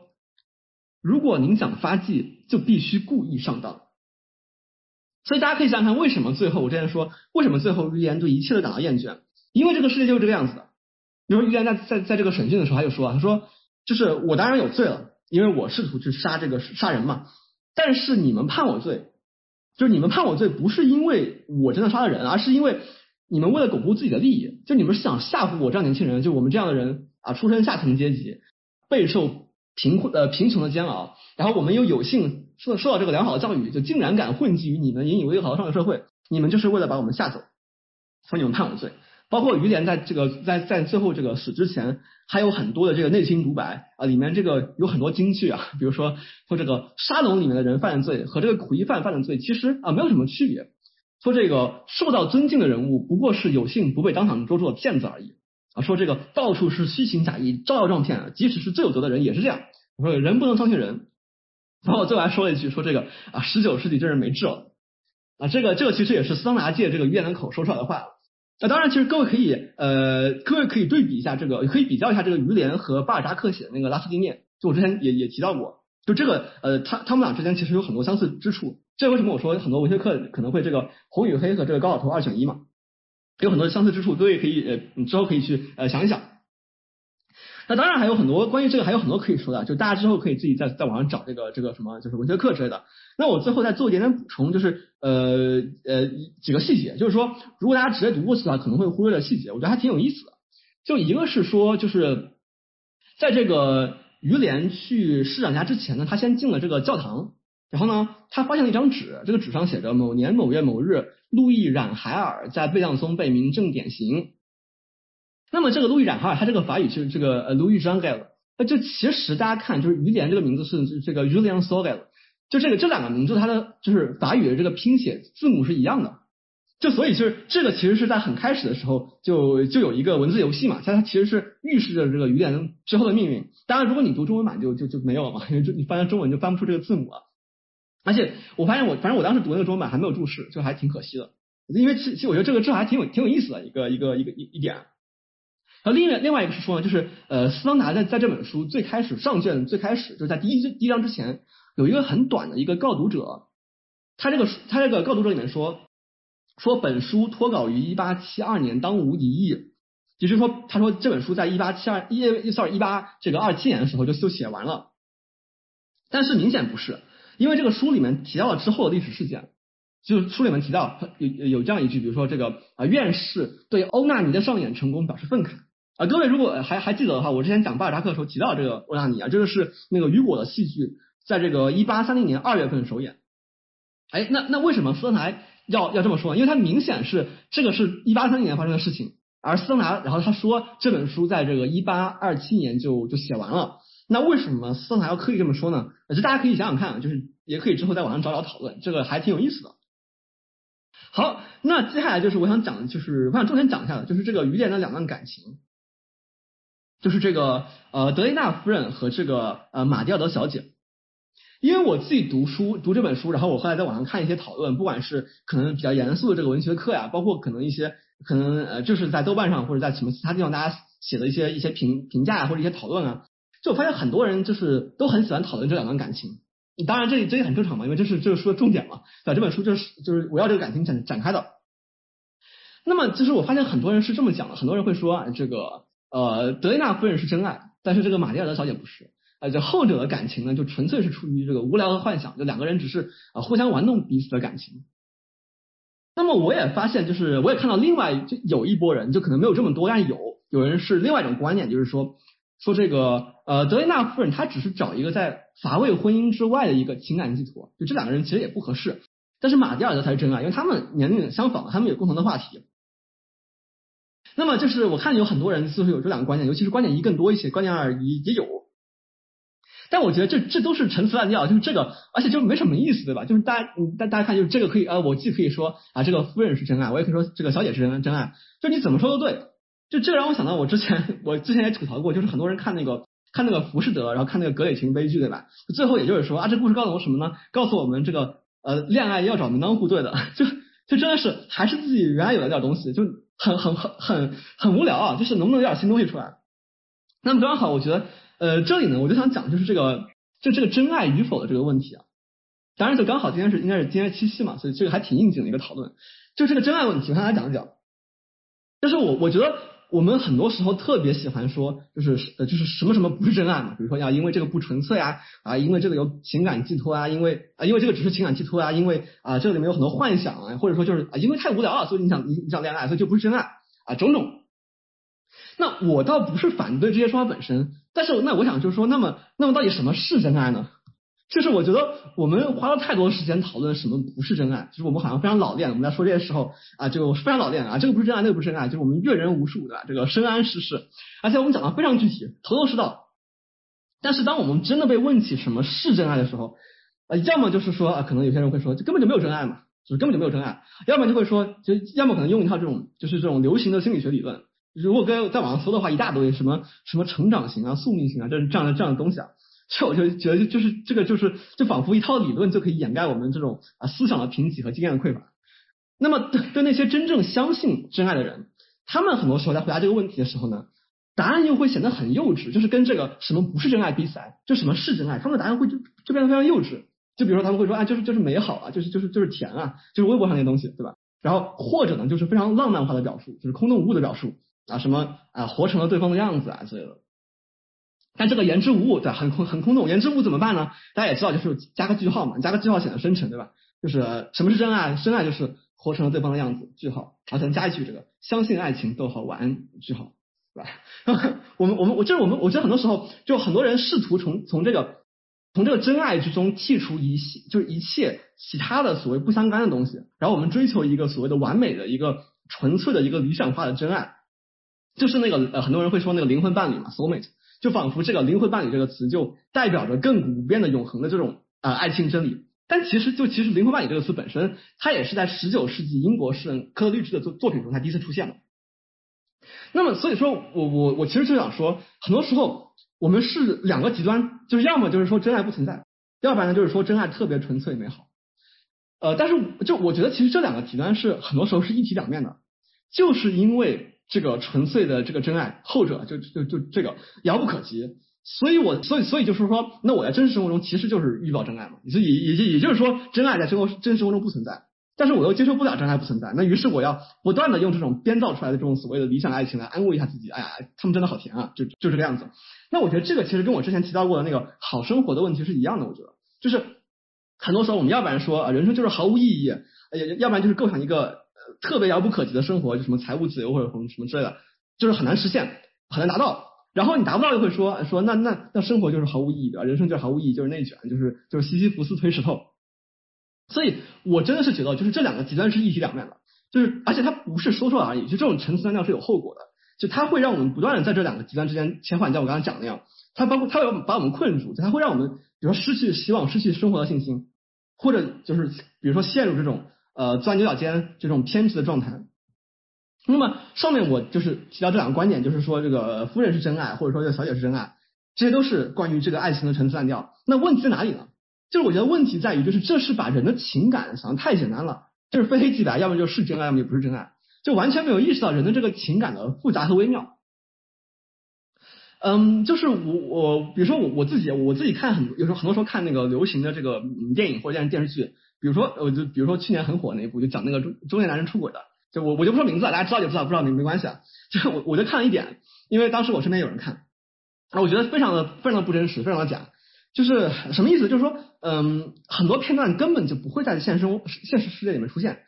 如果您想发迹，就必须故意上当。所以大家可以想想看，为什么最后我之前说，为什么最后于连对一切都感到厌倦？因为这个世界就是这个样子的。比如于连在在在这个审讯的时候，他就说，他说就是我当然有罪了，因为我试图去杀这个杀人嘛。但是你们判我罪，就是你们判我罪，不是因为我真的杀了人，而是因为你们为了巩固自己的利益，就你们是想吓唬我这样年轻人，就我们这样的人啊，出身下层阶级，备受贫困呃贫穷的煎熬，然后我们又有幸受受到这个良好的教育，就竟然敢混迹于你们引以为豪的上流社会，你们就是为了把我们吓走，所以你们判我罪。包括于连在这个在在最后这个死之前，还有很多的这个内心独白啊，里面这个有很多金句啊，比如说说这个沙龙里面的人犯的罪和这个苦役犯犯的罪其实啊没有什么区别，说这个受到尊敬的人物不过是有幸不被当场捉住的骗子而已。啊，说这个到处是虚情假意招摇撞骗，即使是最有德的人也是这样，我说人不能相信人，然后最后还说了一句说这个啊十九世纪真是没治了啊，这个这个其实也是桑拿界这个越南口说出来的话。那当然，其实各位可以，呃，各位可以对比一下这个，可以比较一下这个于连和巴尔扎克写的那个《拉斯蒂涅》，就我之前也也提到过，就这个，呃，他他们俩之间其实有很多相似之处。这为什么我说很多文学课可能会这个红与黑和这个高老头二选一嘛？有很多相似之处，各位可以呃之后可以去呃想一想。那当然还有很多关于这个还有很多可以说的，就大家之后可以自己在在网上找这个这个什么就是文学课之类的。那我最后再做一点点补充，就是呃呃几个细节，就是说如果大家直接读过去的话，可能会忽略的细节，我觉得还挺有意思的。就一个是说，就是在这个于连去市长家之前呢，他先进了这个教堂，然后呢，他发现了一张纸，这个纸上写着某年某月某日，路易冉海尔在贝浪松被民政典刑。那么这个路易冉哈尔，他这个法语是这个呃路易张盖了，那就其实大家看，就是于连这个名字是这个 Julian s o g a l 就这个这两个名字它的就是法语的这个拼写字母是一样的，就所以就是这个其实是在很开始的时候就就有一个文字游戏嘛，它它其实是预示着这个雨点之后的命运。当然，如果你读中文版就就就没有了嘛，因为就你翻译中文就翻不出这个字母了。而且我发现我反正我当时读那个中文版还没有注释，就还挺可惜的。因为其其实我觉得这个这还挺有挺有意思的一个一个一个一一点。然后另外另外一个是说呢，就是呃斯汤达在在这本书最开始上卷最开始就是在第一第一章之前有一个很短的一个告读者，他这个他这个告读者里面说。说本书脱稿于一八七二年，当无敌意，也就是说，他说这本书在一八七二一 sorry 一八这个二七年的时候就就写完了，但是明显不是，因为这个书里面提到了之后的历史事件，就是书里面提到有有这样一句，比如说这个啊院士对欧纳尼的上演成功表示愤慨啊，各位如果还还记得的话，我之前讲巴尔扎克的时候提到这个欧纳尼啊，这个是那个雨果的戏剧，在这个一八三零年二月份首演，哎，那那为什么斯特台？要要这么说，因为他明显是这个是一八三零年发生的事情，而斯特拿，然后他说这本书在这个一八二七年就就写完了，那为什么斯特拿要刻意这么说呢？这大家可以想想看，就是也可以之后在网上找找讨论，这个还挺有意思的。好，那接下来就是我想讲的，就是我想重点讲一下的，就是这个雨点的两段感情，就是这个呃德雷纳夫人和这个呃马蒂奥德小姐。因为我自己读书读这本书，然后我后来在网上看一些讨论，不管是可能比较严肃的这个文学课呀，包括可能一些可能呃就是在豆瓣上或者在什么其他地方大家写的一些一些评评价呀或者一些讨论啊，就我发现很多人就是都很喜欢讨论这两段感情。当然这这也很正常嘛，因为这是这个书的重点嘛，对这本书就是就是围绕这个感情展展开的。那么就是我发现很多人是这么讲的，很多人会说啊，这个呃德雷纳夫人是真爱，但是这个玛丽亚德小姐不是。呃，这后者的感情呢，就纯粹是出于这个无聊的幻想，就两个人只是啊互相玩弄彼此的感情。那么我也发现，就是我也看到另外就有一波人，就可能没有这么多，但是有有人是另外一种观念，就是说说这个呃德雷纳夫人她只是找一个在乏味婚姻之外的一个情感寄托，就这两个人其实也不合适。但是马蒂尔德才是真爱，因为他们年龄相仿，他们有共同的话题。那么就是我看有很多人似乎有这两个观念，尤其是观点一更多一些，观点二也也有。但我觉得这这都是陈词滥调，就是这个，而且就没什么意思，对吧？就是大家，大大家看，就是这个可以，呃，我既可以说啊，这个夫人是真爱，我也可以说这个小姐是真真爱，就你怎么说都对。就这个让我想到，我之前我之前也吐槽过，就是很多人看那个看那个浮士德，然后看那个格雷琴悲剧，对吧？最后也就是说啊，这故事告诉我什么呢？告诉我们这个呃，恋爱要找门当户对的，就就真的是还是自己原来有的点东西，就很很很很很无聊啊，就是能不能有点新东西出来？那么刚好，我觉得。呃，这里呢，我就想讲就是这个，就这个真爱与否的这个问题啊。当然，就刚好今天是应该是今天七夕嘛，所以这个还挺应景的一个讨论。就这个真爱问题，我跟大家讲一讲。就是我我觉得我们很多时候特别喜欢说，就是呃，就是什么什么不是真爱嘛，比如说要因为这个不纯粹啊，啊，因为这个有情感寄托啊，因为啊，因为这个只是情感寄托啊，因为啊，这里面有很多幻想啊，或者说就是啊，因为太无聊了，所以你想你你想恋爱，所以就不是真爱啊，种种。那我倒不是反对这些说法本身，但是那我想就是说，那么那么到底什么是真爱呢？就是我觉得我们花了太多时间讨论什么不是真爱，就是我们好像非常老练，我们在说这些时候啊，就非常老练啊，这个不是真爱，那个不是真爱，就是我们阅人无数对吧？这个深谙世事，而且我们讲的非常具体，头头是道。但是当我们真的被问起什么是真爱的时候，啊，要么就是说啊，可能有些人会说，就根本就没有真爱嘛，就是根本就没有真爱；要么就会说，就要么可能用一套这种就是这种流行的心理学理论。如果跟在网上搜的话，一大堆什么什么成长型啊、宿命型啊，这这样的这样的东西啊，这我就觉得就就是这个就是就仿佛一套理论就可以掩盖我们这种啊思想的贫瘠和经验的匮乏。那么对对那些真正相信真爱的人，他们很多时候在回答这个问题的时候呢，答案又会显得很幼稚，就是跟这个什么不是真爱比起来，就什么是真爱，他们的答案会就就变得非常幼稚。就比如说他们会说啊，就是就是美好啊，就是就是就是甜啊，就是微博上那些东西，对吧？然后或者呢，就是非常浪漫化的表述，就是空洞无物的表述。啊，什么啊，活成了对方的样子啊之类的。但这个言之无物，对，很空很空洞。言之无物怎么办呢？大家也知道，就是加个句号嘛，加个句号显得深沉，对吧？就是什么是真爱？真爱就是活成了对方的样子，句号。然后加一句这个，相信爱情，逗号，晚安，句号，对吧？我们我们我就是我们，我觉得很多时候就很多人试图从从这个从这个真爱之中剔除一切，就是一切其他的所谓不相干的东西，然后我们追求一个所谓的完美的一个纯粹的一个理想化的真爱。就是那个呃，很多人会说那个灵魂伴侣嘛，soulmate，就仿佛这个灵魂伴侣这个词就代表着亘古不变的永恒的这种啊爱情真理。但其实就其实灵魂伴侣这个词本身，它也是在十九世纪英国诗人科特律治的作作品中才第一次出现的。那么所以说我我我其实就想说，很多时候我们是两个极端，就是要么就是说真爱不存在，要不然呢就是说真爱特别纯粹美好。呃，但是就我觉得其实这两个极端是很多时候是一体两面的，就是因为这个纯粹的这个真爱，后者就就就这个遥不可及。所以，我所以所以就是说，那我在真实生活中其实就是遇到真爱嘛，所以也也就也就是说，真爱在生活真实生活中不存在，但是我又接受不了真爱不存在，那于是我要不断的用这种编造出来的这种所谓的理想爱情来安慰一下自己，哎呀，他们真的好甜啊，就就这个样子。那我觉得这个其实跟我之前提到过的那个好生活的问题是一样的，我觉得就是很多时候我们要不然说啊人生就是毫无意义，要要不然就是构想一个特别遥不可及的生活，就什么财务自由或者什么什么之类的，就是很难实现，很难达到。然后你达不到又会说说那那那生活就是毫无意义的，人生就是毫无意义，就是内卷，就是就是西西弗斯推石头。所以我真的是觉得，就是这两个极端是一体两面的，就是而且它不是说说而已，就这种陈词滥调是有后果的，就它会让我们不断的在这两个极端之间切换，像我刚刚讲的那样，它包括它会把我们困住，它会让我们比如说失去希望，失去生活的信心，或者就是比如说陷入这种呃钻牛角尖这种偏执的状态。那么上面我就是提到这两个观点，就是说这个夫人是真爱，或者说这个小姐是真爱，这些都是关于这个爱情的陈词滥调。那问题在哪里呢？就是我觉得问题在于，就是这是把人的情感想的太简单了，就是非黑即白，要么就是真爱，要么就不是真爱，就完全没有意识到人的这个情感的复杂和微妙。嗯，就是我我比如说我我自己我自己看很有时候很多时候看那个流行的这个电影或者电视电视剧，比如说我就比如说去年很火那一部，就讲那个中中年男人出轨的。就我我就不说名字了，大家知道就知道，不知道没没关系啊。就我我就看了一点，因为当时我身边有人看，啊，我觉得非常的非常的不真实，非常的假。就是什么意思？就是说，嗯，很多片段根本就不会在现实中现实世界里面出现，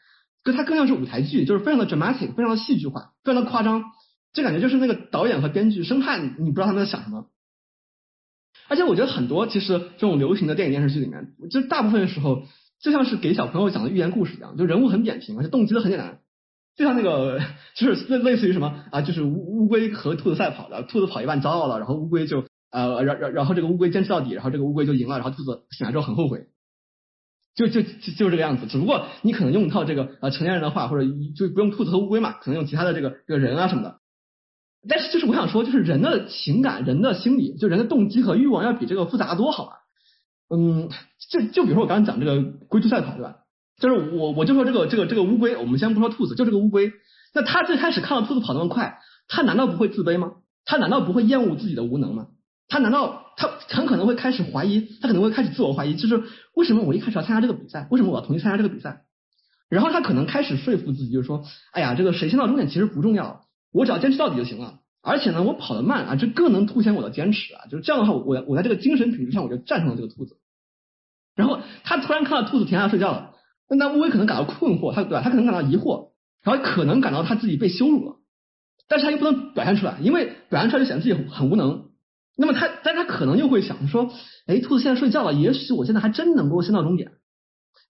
就它更像是舞台剧，就是非常的 dramatic，非常的戏剧化，非常的夸张。这感觉就是那个导演和编剧生怕你不知道他们在想什么。而且我觉得很多其实这种流行的电影电视剧里面，就大部分时候就像是给小朋友讲的寓言故事一样，就人物很扁平，而且动机都很简单。就像那个，就是类类似于什么啊，就是乌乌龟和兔子赛跑的，兔子跑一半骄傲了，然后乌龟就呃，然然然后这个乌龟坚持到底，然后这个乌龟就赢了，然后兔子醒来之后很后悔，就就就就这个样子。只不过你可能用一套这个呃成年人的话，或者就不用兔子和乌龟嘛，可能用其他的这个这个人啊什么的。但是就是我想说，就是人的情感、人的心理，就人的动机和欲望要比这个复杂多，好吧？嗯，就就比如说我刚刚讲这个龟兔赛跑，对吧？就是我，我就说这个这个这个乌龟，我们先不说兔子，就这个乌龟。那他最开始看到兔子跑那么快，他难道不会自卑吗？他难道不会厌恶自己的无能吗？他难道他很可能会开始怀疑，他可能会开始自我怀疑，就是为什么我一开始要参加这个比赛？为什么我要同意参加这个比赛？然后他可能开始说服自己，就是说，哎呀，这个谁先到终点其实不重要，我只要坚持到底就行了。而且呢，我跑得慢啊，这更能凸显我的坚持啊。就是这样的话，我我在这个精神品质上我就战胜了这个兔子。然后他突然看到兔子停下来睡觉了。那乌龟可能感到困惑，他对吧？他可能感到疑惑，然后可能感到他自己被羞辱了，但是他又不能表现出来，因为表现出来就显得自己很无能。那么他，但他可能又会想说，哎，兔子现在睡觉了，也许我现在还真能够先到终点。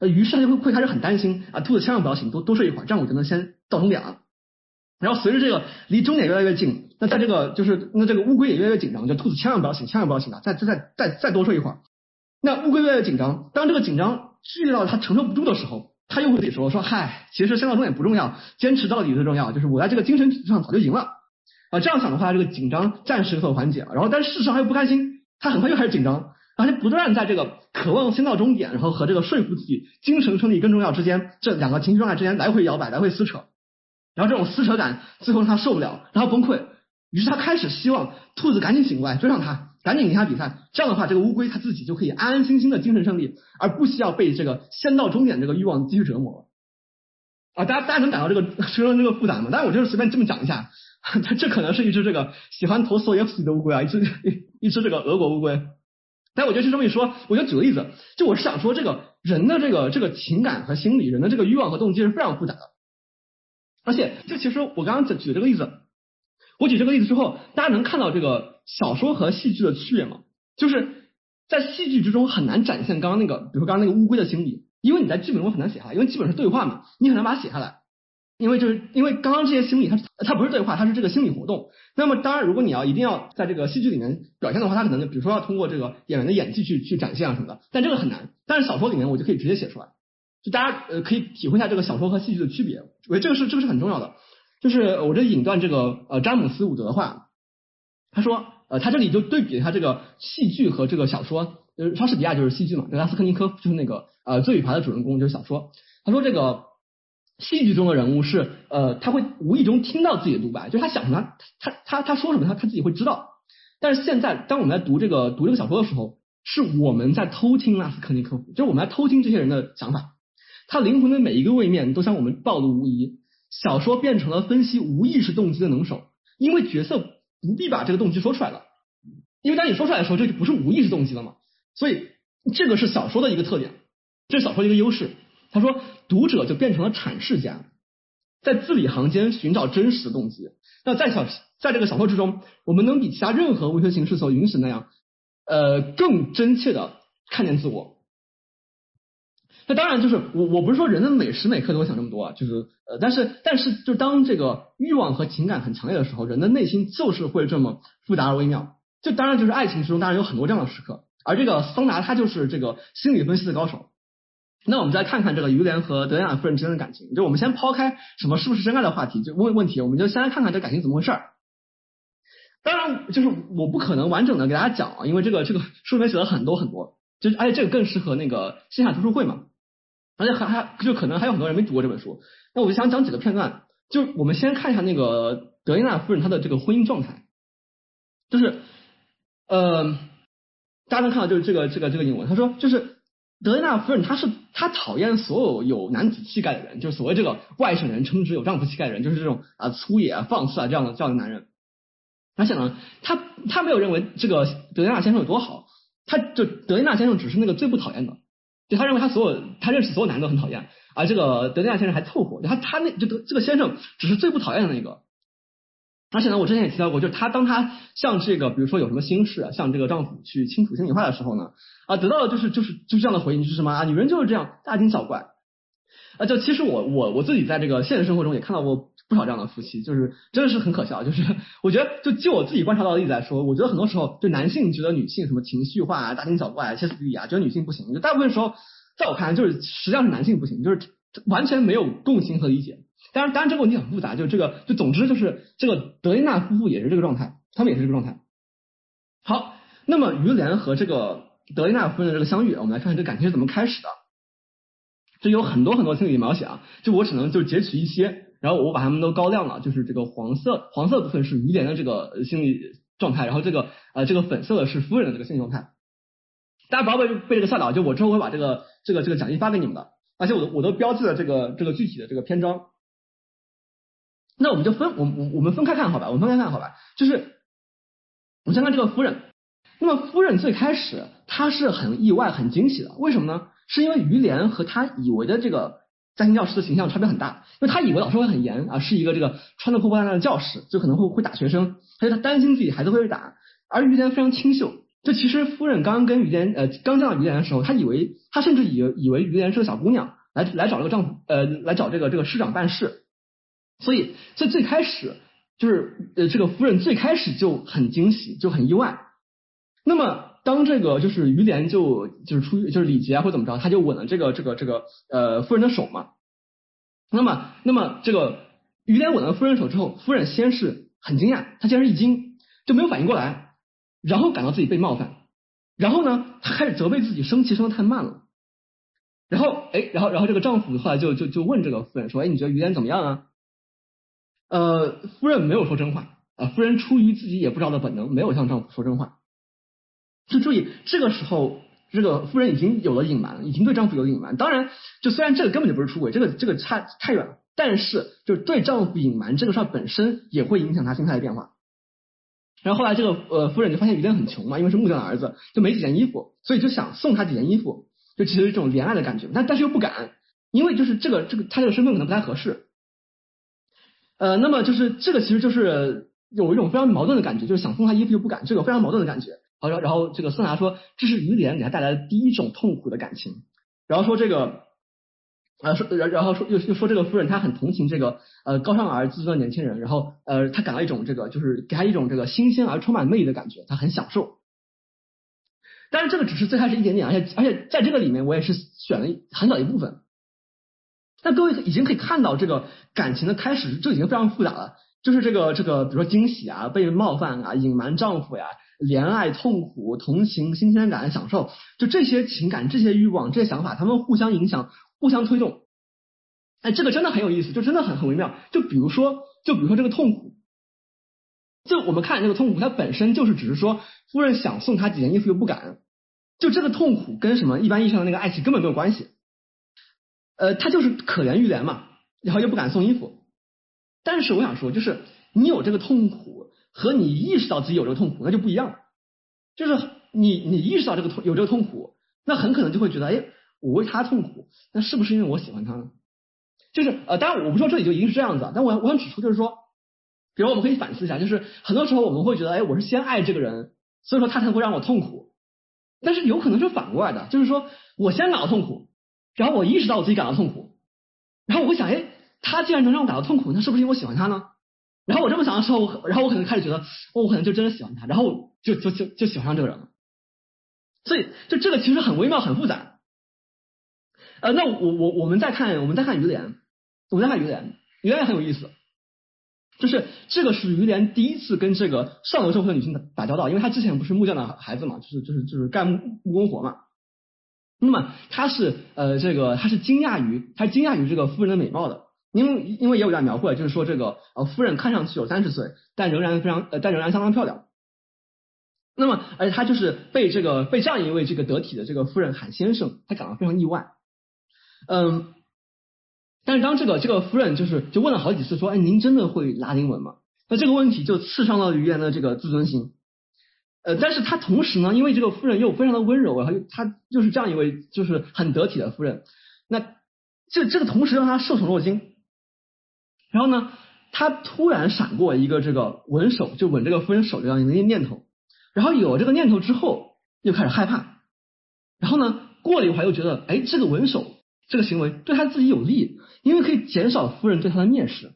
呃，于是他就会会开始很担心啊，兔子千万不要醒，多多睡一会儿，这样我就能先到终点了。然后随着这个离终点越来越近，那在这个就是那这个乌龟也越来越紧张，就兔子千万不要醒，千万不要醒啊，再再再再再多睡一会儿。那乌龟越来越紧张，当这个紧张。剧烈到他承受不住的时候，他又会自己说说嗨，其实先到终点不重要，坚持到底最重要。就是我在这个精神上早就赢了啊。这样想的话，这个紧张暂时有所缓解了。然后，但是事实上他又不开心，他很快又开始紧张，而且不断在这个渴望先到终点，然后和这个说服自己精神胜利更重要之间，这两个情绪状态之间来回摇摆，来回撕扯。然后这种撕扯感最后让他受不了，然后崩溃。于是他开始希望兔子赶紧醒过来追上他。赶紧赢下比赛，这样的话，这个乌龟它自己就可以安安心心的精神胜利，而不需要被这个先到终点这个欲望继续折磨了。啊，大家大家能感到这个说这个复杂吗？但是我就是随便这么讲一下，它 这可能是一只这个喜欢投索耶夫斯基的乌龟啊，一只一一只这个俄国乌龟。但我觉得就这么一说，我就举个例子，就我是想说，这个人的这个这个情感和心理，人的这个欲望和动机是非常复杂的。而且，就其实我刚刚举举这个例子，我举这个例子之后，大家能看到这个。小说和戏剧的区别吗，就是在戏剧之中很难展现刚刚那个，比如说刚刚那个乌龟的心理，因为你在剧本中很难写下来，因为基本是对话嘛，你很难把它写下来。因为就是因为刚刚这些心理，它它不是对话，它是这个心理活动。那么当然，如果你要一定要在这个戏剧里面表现的话，它可能就比如说要通过这个演员的演技去去展现啊什么的，但这个很难。但是小说里面我就可以直接写出来，就大家呃可以体会一下这个小说和戏剧的区别。我觉得这个是这个是很重要的。就是我这引段这个呃詹姆斯伍德的话，他说呃他这里就对比他这个戏剧和这个小说，就是莎士比亚就是戏剧嘛，拉斯科尼科夫就是那个呃罪与罚的主人公就是小说。他说这个。戏剧中的人物是呃，他会无意中听到自己的独白，就是他想什么，他他他说什么，他他自己会知道。但是现在，当我们在读这个读这个小说的时候，是我们在偷听拉斯科尼科夫，就是我们在偷听这些人的想法。他灵魂的每一个位面都向我们暴露无遗。小说变成了分析无意识动机的能手，因为角色不必把这个动机说出来了，因为当你说出来的时候，这就不是无意识动机了嘛。所以这个是小说的一个特点，这是小说的一个优势。他说，读者就变成了阐释家，在字里行间寻找真实的动机。那在小在这个小说之中，我们能比其他任何文学形式所允许那样，呃，更真切的看见自我。那当然就是我我不是说人的每时每刻都会想这么多啊，就是呃，但是但是就当这个欲望和情感很强烈的时候，人的内心就是会这么复杂而微妙。就当然就是爱情之中，当然有很多这样的时刻，而这个桑拿他就是这个心理分析的高手。那我们再看看这个于连和德雅夫人之间的感情，就我们先抛开什么是不是真爱的话题，就问问题，我们就先来看看这感情怎么回事儿。当然，就是我不可能完整的给大家讲啊，因为这个这个书里面写了很多很多，就是而且这个更适合那个线下读书会嘛，而且还还就可能还有很多人没读过这本书，那我就想讲几个片段，就我们先看一下那个德伊娜夫人她的这个婚姻状态，就是呃，大家能看到就是这个这个这个英文，他说就是。德伊娜夫人，她是她讨厌所有有男子气概的人，就是所谓这个外省人称之有丈夫气概的人，就是这种啊粗野啊放肆啊这样的这样的男人。而且呢，他他没有认为这个德伊娜先生有多好，他就德伊娜先生只是那个最不讨厌的，就他认为他所有他认识所有男的都很讨厌，而这个德伊娜先生还凑合，他他那就这个先生只是最不讨厌的那个。而且呢，我之前也提到过，就是他当他向这个，比如说有什么心事，向这个丈夫去倾吐心里话的时候呢，啊，得到的就是就是就是这样的回应，就是什么啊，女人就是这样大惊小怪。啊，就其实我我我自己在这个现实生活中也看到过不少这样的夫妻，就是真的是很可笑。就是我觉得，就就我自己观察到的例子来说，我觉得很多时候就男性觉得女性什么情绪化啊、大惊小怪啊、歇斯底里啊，觉得女性不行。就大部分时候，在我看来，就是实际上是男性不行，就是完全没有共情和理解。当然，当然这个问题很复杂，就这个，就总之就是这个德雷纳夫妇也是这个状态，他们也是这个状态。好，那么于连和这个德雷纳夫人的这个相遇，我们来看看这感情是怎么开始的。这有很多很多心理描写啊，就我只能就截取一些，然后我把它们都高亮了，就是这个黄色黄色部分是于连的这个心理状态，然后这个呃这个粉色的是夫人的这个心理状态。大家不要被被这个吓到，就我之后会把这个这个这个讲义发给你们的，而且我都我都标记了这个这个具体的这个篇章。那我们就分我我我们分开看好吧，我们分开看好吧。就是我们先看这个夫人。那么夫人最开始她是很意外、很惊喜的，为什么呢？是因为于连和她以为的这个家庭教师的形象差别很大。因为他以为老师会很严啊，是一个这个穿的破破烂烂的教师，就可能会会打学生，而且她担心自己孩子会被打。而于连非常清秀，就其实夫人刚刚跟于连呃刚见到于连的时候，她以为她甚至以以为于连是个小姑娘来来找这个丈夫呃来找这个这个师长办事。所以，在最开始，就是呃，这个夫人最开始就很惊喜，就很意外。那么，当这个就是于连就就是出于就是礼节啊或怎么着，他就吻了这个这个这个呃夫人的手嘛。那么，那么这个于连吻了夫人手之后，夫人先是很惊讶，她先是一惊，就没有反应过来，然后感到自己被冒犯，然后呢，她开始责备自己生气生的太慢了。然后，哎，然后然后这个丈夫后来就就就问这个夫人说，哎，你觉得于连怎么样啊？呃，夫人没有说真话啊，夫人出于自己也不知道的本能，没有向丈夫说真话。就注意，这个时候，这个夫人已经有了隐瞒，已经对丈夫有了隐瞒。当然，就虽然这个根本就不是出轨，这个这个差太远了，但是就是对丈夫隐瞒这个事儿本身也会影响她心态的变化。然后后来这个呃夫人就发现于连很穷嘛，因为是木匠的儿子，就没几件衣服，所以就想送他几件衣服，就其实这种怜爱的感觉，但但是又不敢，因为就是这个这个他这个身份可能不太合适。呃，那么就是这个，其实就是有一种非常矛盾的感觉，就是想送他衣服又不敢，这个非常矛盾的感觉。好，然后这个孙达说，这是于连给他带来的第一种痛苦的感情。然后说这个，啊说然然后说又又说这个夫人她很同情这个呃高尚而自尊的年轻人，然后呃她感到一种这个就是给她一种这个新鲜而充满魅力的感觉，她很享受。但是这个只是最开始一点点，而且而且在这个里面我也是选了很小一部分。但各位已经可以看到这个感情的开始，就已经非常复杂了。就是这个这个，比如说惊喜啊、被冒犯啊、隐瞒丈夫呀、怜爱、痛苦、同情、新鲜感、享受，就这些情感、这些欲望、这些想法，他们互相影响、互相推动。哎，这个真的很有意思，就真的很很微妙。就比如说，就比如说这个痛苦，就我们看这个痛苦，它本身就是只是说夫人想送他几件衣服又不敢，就这个痛苦跟什么一般意义上的那个爱情根本没有关系。呃，他就是可怜玉莲嘛，然后又不敢送衣服。但是我想说，就是你有这个痛苦和你意识到自己有这个痛苦，那就不一样。就是你你意识到这个痛有这个痛苦，那很可能就会觉得，哎，我为他痛苦，那是不是因为我喜欢他呢？就是呃，当然我不说这里就一定是这样子，但我我想指出就是说，比如我们可以反思一下，就是很多时候我们会觉得，哎，我是先爱这个人，所以说他才会让我痛苦。但是有可能是反过来的，就是说我先感到痛苦，然后我意识到我自己感到痛苦，然后我会想，哎。他既然能让我感到痛苦，那是不是因为我喜欢他呢？然后我这么想的时候，我然后我可能开始觉得，哦，我可能就真的喜欢他，然后就就就就喜欢上这个人了。所以，就这个其实很微妙、很复杂。呃，那我我我们再看，我们再看于连，我们再看于连，于连也很有意思。就是这个是于连第一次跟这个上流社会的女性打打交道，因为他之前不是木匠的孩子嘛，就是就是就是干木木工活嘛。那么他是呃这个他是惊讶于他惊讶于这个夫人的美貌的。因为因为也有段描绘，就是说这个呃夫人看上去有三十岁，但仍然非常呃但仍然相当漂亮。那么而且他就是被这个被这样一位这个得体的这个夫人喊先生，他感到非常意外。嗯，但是当这个这个夫人就是就问了好几次说，哎您真的会拉丁文吗？那这个问题就刺伤了于言的这个自尊心。呃，但是他同时呢，因为这个夫人又非常的温柔，然后他就是这样一位就是很得体的夫人，那这这个同时让他受宠若惊。然后呢，他突然闪过一个这个吻手，就吻这个夫人手这样一个念头。然后有这个念头之后，又开始害怕。然后呢，过了一会儿又觉得，哎，这个吻手这个行为对他自己有利，因为可以减少夫人对他的蔑视。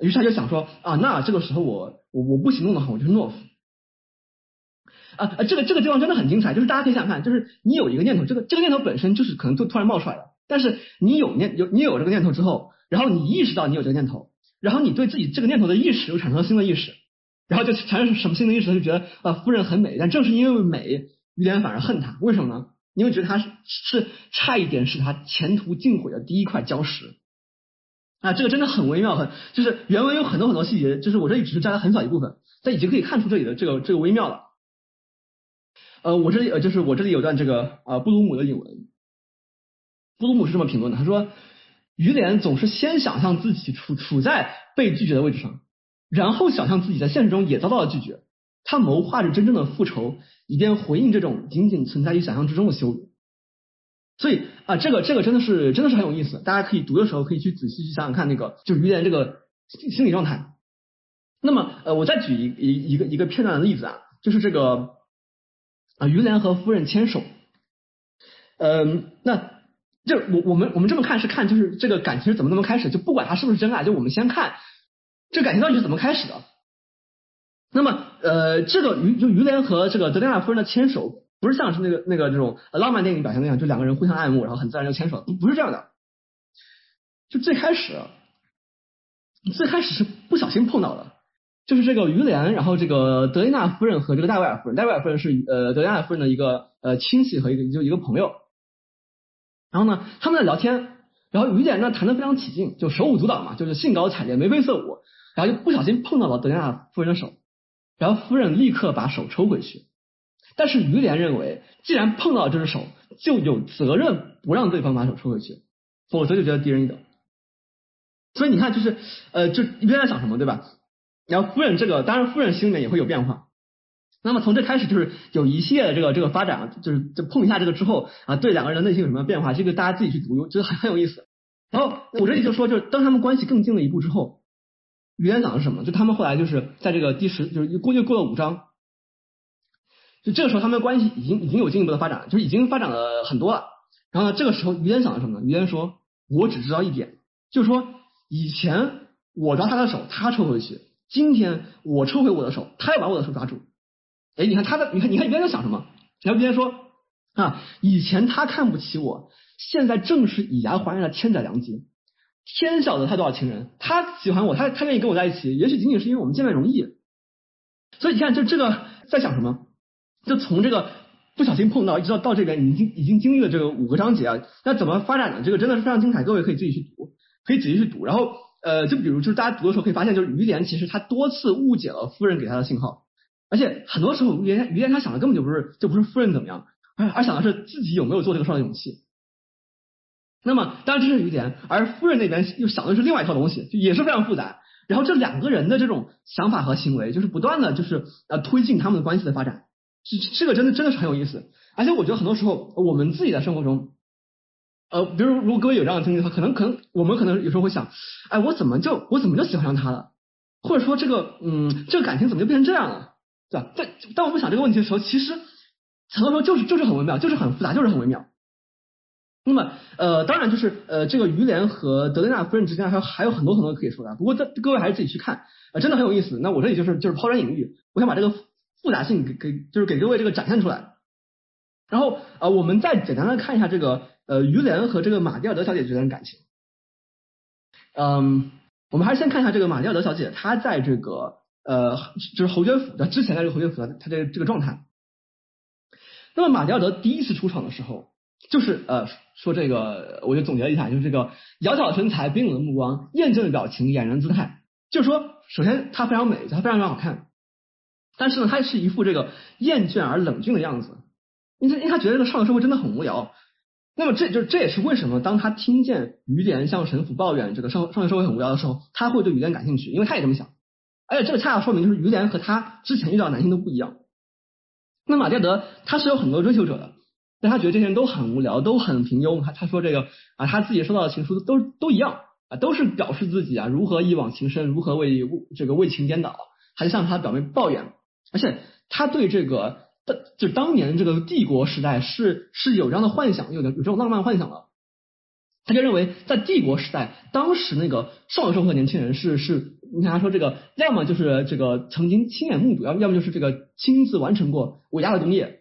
于是他就想说，啊，那这个时候我我我不行动的话，我就是懦夫。啊啊，这个这个地方真的很精彩，就是大家可以想想看，就是你有一个念头，这个这个念头本身就是可能突突然冒出来的，但是你有念有你有这个念头之后。然后你意识到你有这个念头，然后你对自己这个念头的意识又产生了新的意识，然后就产生什么新的意识呢？就觉得啊夫人很美，但正是因为美，于连反而恨她，为什么呢？因为觉得她是是差一点是他前途尽毁的第一块礁石啊，这个真的很微妙，很就是原文有很多很多细节，就是我这里只是摘了很小一部分，但已经可以看出这里的这个这个微妙了。呃，我这里呃就是我这里有段这个呃布鲁姆的引文，布鲁姆是这么评论的，他说。于连总是先想象自己处处在被拒绝的位置上，然后想象自己在现实中也遭到了拒绝。他谋划着真正的复仇，以便回应这种仅仅存在于想象之中的羞辱。所以啊，这个这个真的是真的是很有意思。大家可以读的时候可以去仔细去想想看，那个就是于连这个心理状态。那么呃，我再举一一一个一个片段的例子啊，就是这个啊，于连和夫人牵手。嗯，那。就我我们我们这么看是看就是这个感情是怎么怎么开始，就不管他是不是真爱，就我们先看这感情到底是怎么开始的。那么呃，这个于就于连和这个德丽娜夫人的牵手，不是像是那个那个这种浪漫电影表现那样，就两个人互相爱慕，然后很自然就牵手，不不是这样的。就最开始最开始是不小心碰到的，就是这个于连，然后这个德丽娜夫人和这个戴维尔夫人，戴维尔夫人是呃德丽娜夫人的一个呃亲戚和一个就一个朋友。然后呢，他们在聊天，然后于连呢谈的非常起劲，就手舞足蹈嘛，就是兴高采烈、眉飞色舞，然后就不小心碰到了德丽娜夫人的手，然后夫人立刻把手抽回去。但是于连认为，既然碰到了这只手，就有责任不让对方把手抽回去，否则就觉得低人一等。所以你看，就是呃，就于连在想什么，对吧？然后夫人这个，当然夫人心里面也会有变化。那么从这开始就是有一系列的这个这个发展，就是就碰一下这个之后啊，对两个人的内心有什么变化？这个大家自己去读，觉得很很有意思。然后我这里就说，就是当他们关系更近了一步之后，于连讲的是什么？就他们后来就是在这个第十，就是估计过了五章，就这个时候他们关系已经已经有进一步的发展，就是已经发展了很多了。然后呢，这个时候于连想的什么呢？于连说：“我只知道一点，就是说以前我抓他的手，他抽回去；今天我抽回我的手，他也把我的手抓住。哎，你看他的，你看你看于连在想什么？然后于连说啊，以前他看不起我，现在正是以牙还牙的千载良机。天晓得他多少情人，他喜欢我，他他愿意跟我在一起，也许仅仅是因为我们见面容易。所以你看，就这个在想什么？就从这个不小心碰到，一直到到这边，已经已经经历了这个五个章节啊。那怎么发展呢？这个真的是非常精彩，各位可以自己去读，可以仔细去读。然后呃，就比如就是大家读的时候可以发现，就是于连其实他多次误解了夫人给他的信号，而且很多时候于连于连他想的根本就不是就不是夫人怎么样，而而想的是自己有没有做这个事儿的勇气。那么当然这是于连，而夫人那边又想的是另外一套东西，就也是非常复杂。然后这两个人的这种想法和行为，就是不断的就是呃推进他们的关系的发展。这这个真的真的是很有意思。而且我觉得很多时候我们自己在生活中，呃，比如如果各位有这样的经历的话，可能可能我们可能有时候会想，哎，我怎么就我怎么就喜欢上他了？或者说这个嗯这个感情怎么就变成这样了？对吧？在当我们想这个问题的时候，其实很多时候就是就是很微妙，就是很复杂，就是很微妙。那么，呃，当然就是呃，这个于连和德雷纳夫人之间还有还有很多很多可以说的。不过，这各位还是自己去看，呃，真的很有意思。那我这里就是就是抛砖引玉，我想把这个复杂性给给就是给各位这个展现出来。然后，呃，我们再简单的看一下这个呃于连和这个玛蒂尔德小姐之间的感情。嗯，我们还是先看一下这个玛蒂尔德小姐，她在这个呃就是侯爵府的之前的这个侯爵府的她的这个状态。那么，马蒂尔德第一次出场的时候。就是呃说这个，我就总结一下，就是这个窈窕身材、冰冷的目光、厌倦的表情、俨然姿态。就是说，首先她非常美，她非常非常好看，但是呢，她是一副这个厌倦而冷峻的样子，因为因为她觉得这个上流社会真的很无聊。那么这就这也是为什么当她听见于连向神父抱怨这个上上流社会很无聊的时候，她会对于连感兴趣，因为她也这么想。而且这个恰恰说明就是于连和他之前遇到的男性都不一样。那马蒂德他是有很多追求者的。但他觉得这些人都很无聊，都很平庸。他他说这个啊，他自己收到的情书都都一样啊，都是表示自己啊如何一往情深，如何为这个为情颠倒。他就向他表妹抱怨，而且他对这个当就当年这个帝国时代是是有这样的幻想，有有这种浪漫幻想的。他就认为在帝国时代，当时那个上流社会的年轻人是是，你看他说这个，要么就是这个曾经亲眼目睹，要要么就是这个亲自完成过伟大的工业。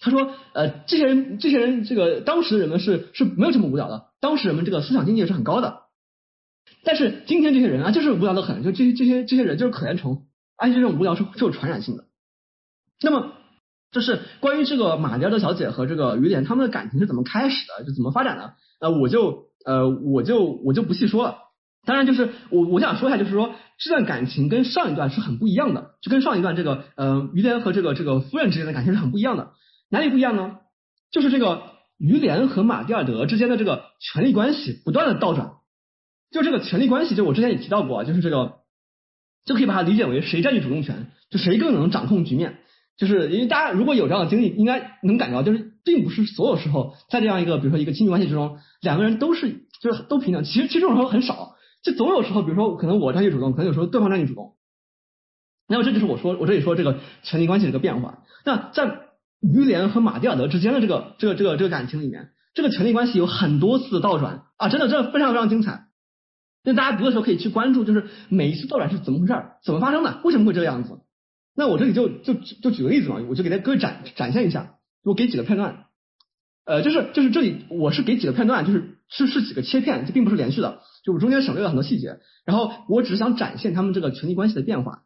他说，呃，这些人，这些人，这个当时的人们是是没有这么无聊的，当时人们这个思想境界是很高的。但是今天这些人啊，就是无聊的很，就这些这些这些人就是可怜虫，而且这种无聊是是有传染性的。那么，就是关于这个玛蒂尔德小姐和这个于连他们的感情是怎么开始的，就怎么发展的，呃，我就呃我就我就不细说了。当然，就是我我想说一下，就是说这段感情跟上一段是很不一样的，就跟上一段这个呃于连和这个这个夫人之间的感情是很不一样的。哪里不一样呢？就是这个于连和马蒂尔德之间的这个权力关系不断的倒转，就这个权力关系，就我之前也提到过，就是这个就可以把它理解为谁占据主动权，就谁更能掌控局面。就是因为大家如果有这样的经历，应该能感觉到，就是并不是所有时候在这样一个比如说一个亲密关系之中，两个人都是就是都平等。其实其实这种时候很少，就总有时候，比如说可能我占据主动，可能有时候对方占据主动。那么这就是我说我这里说这个权力关系的一个变化。那在于连和马蒂尔德之间的这个这个这个这个感情里面，这个权力关系有很多次倒转啊，真的真的非常非常精彩。那大家读的时候可以去关注，就是每一次倒转是怎么回事，怎么发生的，为什么会这个样子？那我这里就就就举个例子嘛，我就给大家各位展展现一下，我给几个片段，呃，就是就是这里我是给几个片段，就是是是几个切片，这并不是连续的，就我中间省略了很多细节，然后我只是想展现他们这个权力关系的变化。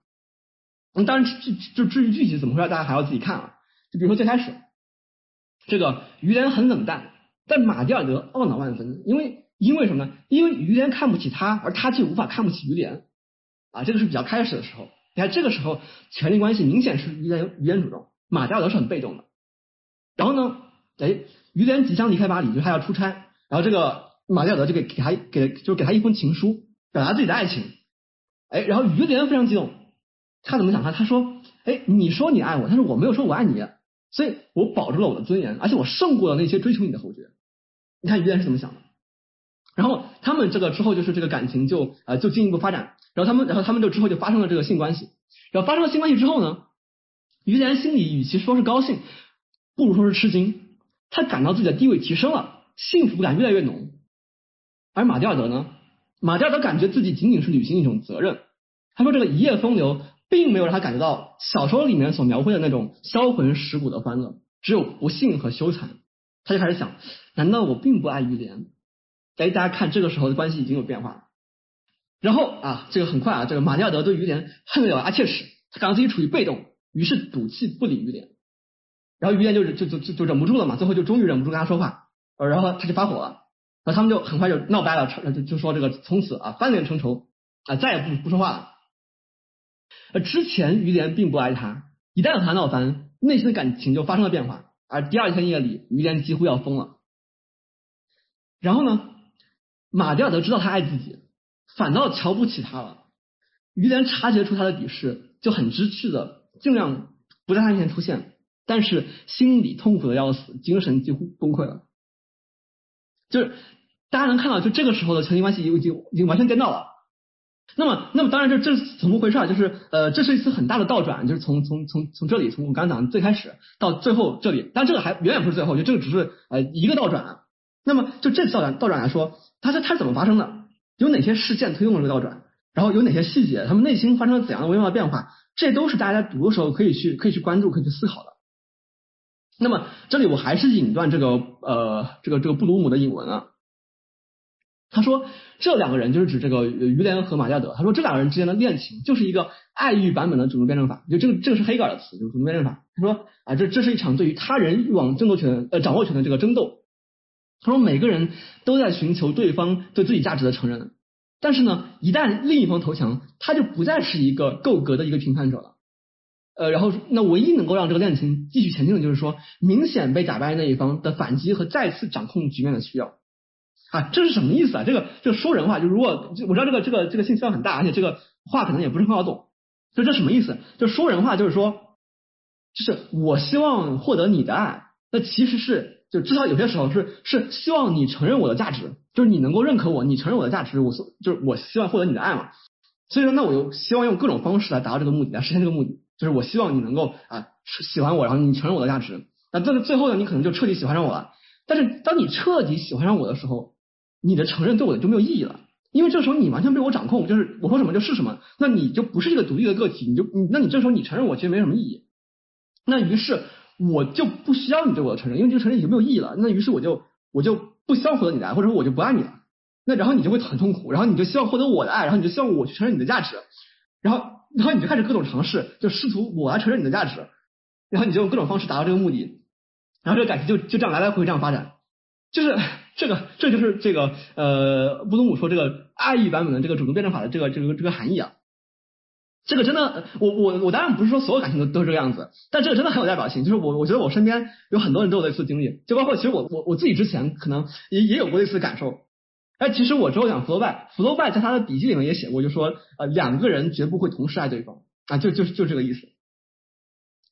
嗯，当然至就至于具体怎么回事，大家还要自己看啊。就比如说最开始，这个于连很冷淡，但马蒂尔德懊恼万分，因为因为什么呢？因为于连看不起他，而他却无法看不起于连啊，这个是比较开始的时候。你看这个时候权力关系明显是于连于连主动，马加尔德是很被动的。然后呢，哎，于连即将离开巴黎，就他要出差，然后这个马加尔德就给给他给就给他一封情书，表达自己的爱情。哎，然后于连非常激动，他怎么想他？他说，哎，你说你爱我，但是我没有说我爱你。所以我保住了我的尊严，而且我胜过了那些追求你的侯爵。你看于连是怎么想的？然后他们这个之后就是这个感情就呃就进一步发展，然后他们然后他们就之后就发生了这个性关系。然后发生了性关系之后呢，于连心里与其说是高兴，不如说是吃惊。他感到自己的地位提升了，幸福感越来越浓。而马蒂尔德呢，马蒂尔德感觉自己仅仅是履行一种责任。他说这个一夜风流并没有让他感觉到小说里面所描绘的那种销魂蚀骨的欢乐，只有不幸和羞惭。他就开始想，难道我并不爱于连？哎，大家看这个时候的关系已经有变化了。然后啊，这个很快啊，这个马蒂尔德对于连恨得咬牙切齿，他感到自己处于被动，于是赌气不理于连。然后于连就就就就就忍不住了嘛，最后就终于忍不住跟他说话，呃，然后他就发火了，然后他们就很快就闹掰了，就就说这个从此啊翻脸成仇啊，再也不不说话了。呃，之前于连并不爱他，一旦和他闹翻，内心的感情就发生了变化。而第二天夜里，于连几乎要疯了。然后呢，马蒂尔德知道他爱自己。反倒瞧不起他了。于连察觉出他的鄙视，就很知趣的尽量不在他面前出现，但是心里痛苦的要死，精神几乎崩溃了。就是大家能看到，就这个时候的权力关系已经已经完全颠倒了。那么，那么当然这这怎么回事啊？就是呃，这是一次很大的倒转，就是从从从从这里，从我刚讲的最开始到最后这里，但这个还远远不是最后，就这个只是呃一个倒转。那么就这次倒转倒转来说，它是它是怎么发生的？有哪些事件推动了这个倒转？然后有哪些细节，他们内心发生了怎样的微妙的变化？这都是大家在读的时候可以去可以去关注、可以去思考的。那么这里我还是引断这个呃这个这个布鲁姆的引文啊。他说这两个人就是指这个于连和马加德。他说这两个人之间的恋情就是一个爱欲版本的主动辩证法。就这个这个是黑格尔的词，就是主动辩证法。他说啊这这是一场对于他人欲望争夺权呃掌握权的这个争斗。他说每个人都在寻求对方对自己价值的承认，但是呢，一旦另一方投降，他就不再是一个够格的一个评判者了。呃，然后那唯一能够让这个恋情继续前进的就是说，明显被打败那一方的反击和再次掌控局面的需要。啊，这是什么意思啊？这个就说人话，就如果我知道这个这个这个信息量很大，而且这个话可能也不是很好懂。就这什么意思？就说人话就是说，就是我希望获得你的爱，那其实是。就至少有些时候是是希望你承认我的价值，就是你能够认可我，你承认我的价值，我所就是我希望获得你的爱嘛。所以说，那我又希望用各种方式来达到这个目的，来实现这个目的，就是我希望你能够啊喜欢我，然后你承认我的价值。那这个最后呢，你可能就彻底喜欢上我了。但是当你彻底喜欢上我的时候，你的承认对我就没有意义了，因为这时候你完全被我掌控，就是我说什么就是什么，那你就不是一个独立的个体，你就你那你这时候你承认我其实没什么意义。那于是。我就不需要你对我的承认，因为这个承认已经没有意义了。那于是我就我就不希望获得你的爱，或者说我就不爱你了。那然后你就会很痛苦，然后你就希望获得我的爱，然后你就希望我去承认你的价值，然后然后你就开始各种尝试，就试图我来承认你的价值，然后你就用各种方式达到这个目的，然后这个感情就就这样来来回回这样发展，就是这个这就是这个呃布鲁姆说这个爱意版本的这个主动辩证法的这个这个这个含义啊。这个真的，我我我当然不是说所有感情都都是这个样子，但这个真的很有代表性。就是我我觉得我身边有很多人都有类似经历，就包括其实我我我自己之前可能也也有过类似的感受。哎，其实我之后讲弗洛拜，弗洛拜在他的笔记里面也写过，就说呃两个人绝不会同时爱对方啊，就就就这个意思。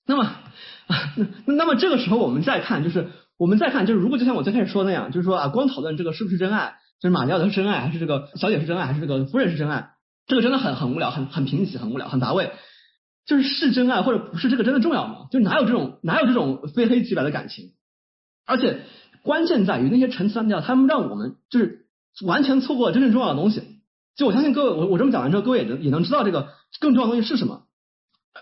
那么啊那那么这个时候我们再看，就是我们再看，就是如果就像我最开始说那样，就是说啊光讨论这个是不是真爱，就是马里奥的真爱，还是这个小姐是真爱，还是这个夫人是真爱？这个真的很很无聊，很很贫瘠，很无聊，很乏味。就是是真爱或者不是，这个真的重要吗？就哪有这种哪有这种非黑即白的感情？而且关键在于那些陈词滥调，他们让我们就是完全错过了真正重要的东西。就我相信各位，我我这么讲完之后，各位也能也能知道这个更重要的东西是什么。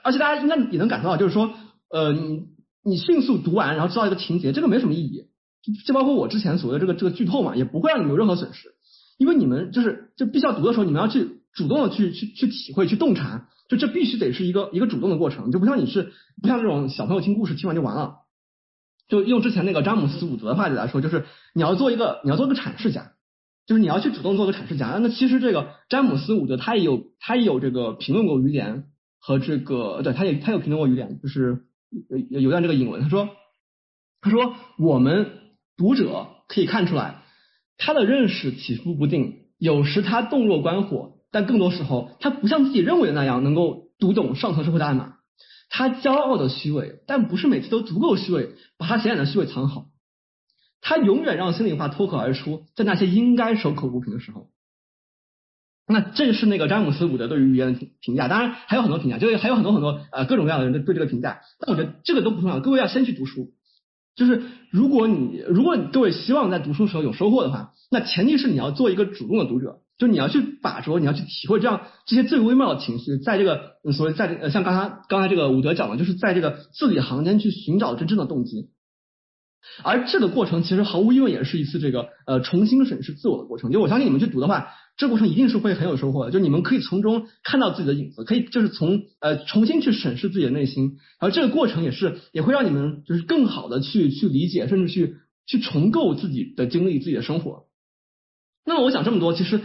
而且大家应该也能感受到，就是说，呃，你你迅速读完，然后知道一个情节，这个没什么意义。就包括我之前所谓的这个这个剧透嘛，也不会让你有任何损失，因为你们就是就必须要读的时候，你们要去。主动的去去去体会去洞察，就这必须得是一个一个主动的过程，就不像你是不像这种小朋友听故事听完就完了。就用之前那个詹姆斯伍德的话来说，就是你要做一个你要做个阐释家，就是你要去主动做个阐释家。那其实这个詹姆斯伍德他也有他也有这个评论过于连和这个对他也他有评论过于连，就是有有段这个引文，他说他说我们读者可以看出来他的认识起伏不定，有时他洞若观火。但更多时候，他不像自己认为的那样能够读懂上层社会的暗码。他骄傲的虚伪，但不是每次都足够虚伪，把他显眼的虚伪藏好。他永远让心里话脱口而出，在那些应该守口如瓶的时候。那这是那个詹姆斯伍德对于语言的评价，当然还有很多评价，就是还有很多很多呃各种各样的人对对这个评价。但我觉得这个都不重要，各位要先去读书。就是如果你如果你各位希望在读书时候有收获的话，那前提是你要做一个主动的读者，就你要去把握，你要去体会这样这些最微妙的情绪，在这个所谓在呃像刚才刚才这个伍德讲的，就是在这个字里行间去寻找真正的动机。而这个过程其实毫无疑问也是一次这个呃重新审视自我的过程。就我相信你们去读的话，这过程一定是会很有收获的。就你们可以从中看到自己的影子，可以就是从呃重新去审视自己的内心。而这个过程也是也会让你们就是更好的去去理解，甚至去去重构自己的经历、自己的生活。那么我讲这么多，其实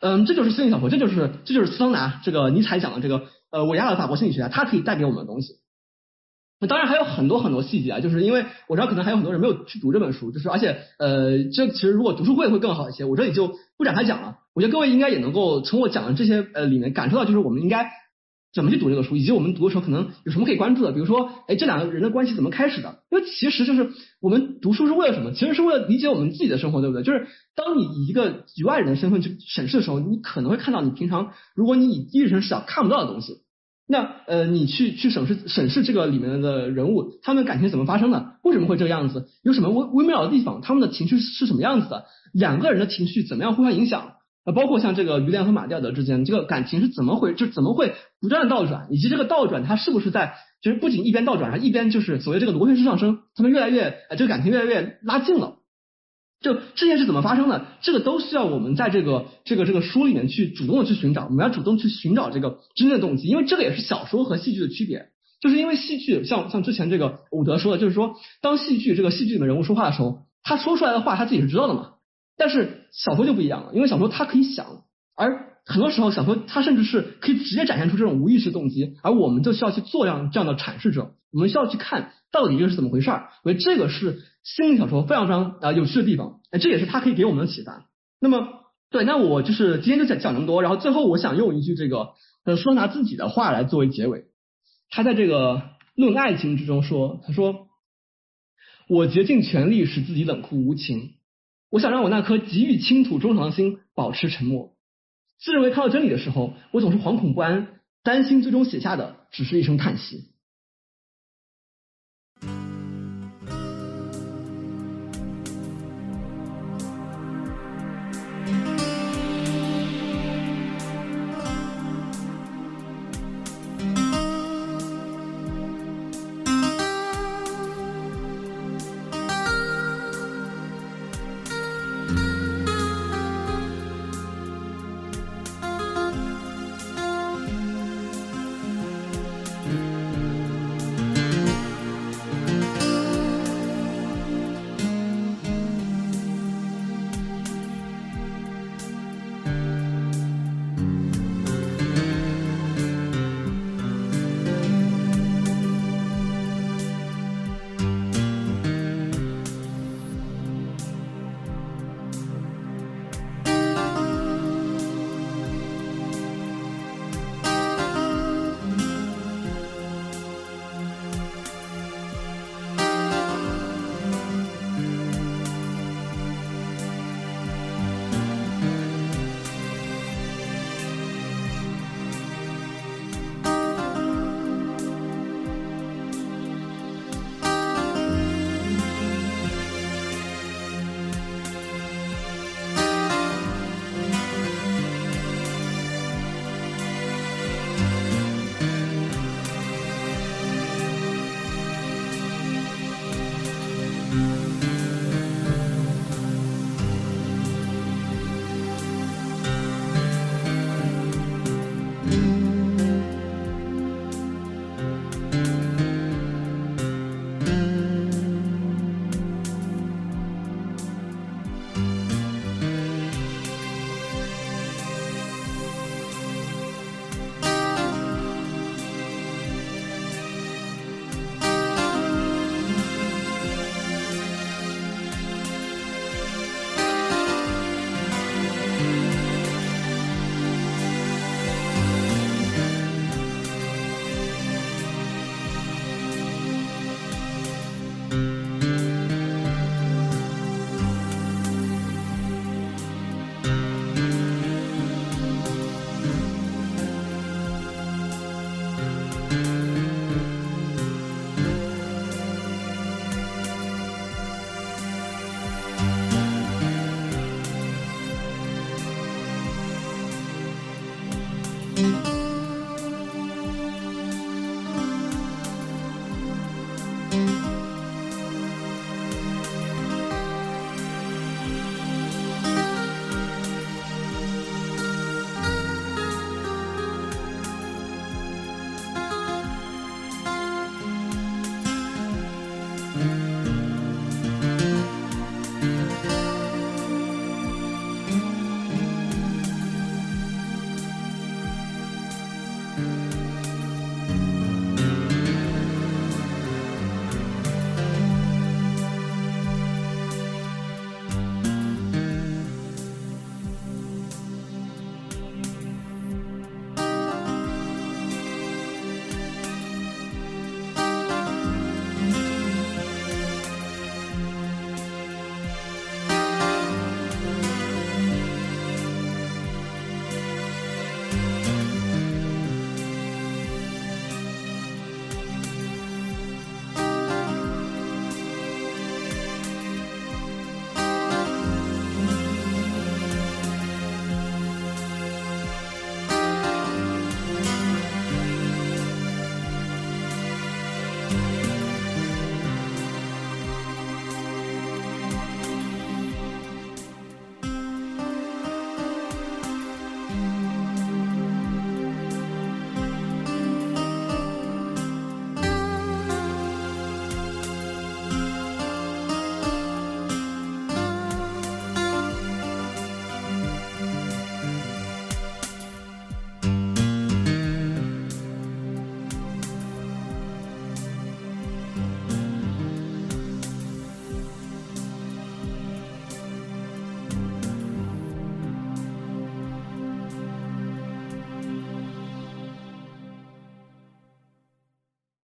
嗯，这就是心理小说，这就是这就是桑拿这个尼采讲的这个呃伟大的法国心理学家，他可以带给我们的东西。那当然还有很多很多细节啊，就是因为我知道可能还有很多人没有去读这本书，就是而且呃，这其实如果读书会会更好一些，我这里就不展开讲了。我觉得各位应该也能够从我讲的这些呃里面感受到，就是我们应该怎么去读这个书，以及我们读的时候可能有什么可以关注的。比如说，哎，这两个人的关系怎么开始的？因为其实就是我们读书是为了什么？其实是为了理解我们自己的生活，对不对？就是当你以一个局外人的身份去审视的时候，你可能会看到你平常如果你以第一人视角看不到的东西。那呃，你去去审视审视这个里面的人物，他们感情怎么发生的？为什么会这个样子？有什么微微妙的地方？他们的情绪是什么样子的？两个人的情绪怎么样互相影响？包括像这个于连和马蒂尔德之间，这个感情是怎么回？就怎么会不断的倒转？以及这个倒转，它是不是在就是不仅一边倒转，还一边就是所谓这个螺旋式上升，他们越来越呃，这个感情越来越拉近了。就这件事怎么发生的？这个都需要我们在这个这个这个书里面去主动的去寻找，我们要主动去寻找这个真正的动机，因为这个也是小说和戏剧的区别，就是因为戏剧像像之前这个伍德说的，就是说当戏剧这个戏剧里面人物说话的时候，他说出来的话他自己是知道的嘛，但是小说就不一样了，因为小说它可以想，而很多时候小说它甚至是可以直接展现出这种无意识动机，而我们就需要去做这样这样的阐释者，我们需要去看到底这是怎么回事儿，所以这个是。心理小说非常非常啊有趣的地方，哎，这也是它可以给我们的启发。那么，对，那我就是今天就讲讲那么多，然后最后我想用一句这个呃说拿自己的话来作为结尾。他在这个《论爱情》之中说，他说：“我竭尽全力使自己冷酷无情，我想让我那颗急于倾吐衷肠的心保持沉默。自认为看到真理的时候，我总是惶恐不安，担心最终写下的只是一声叹息。”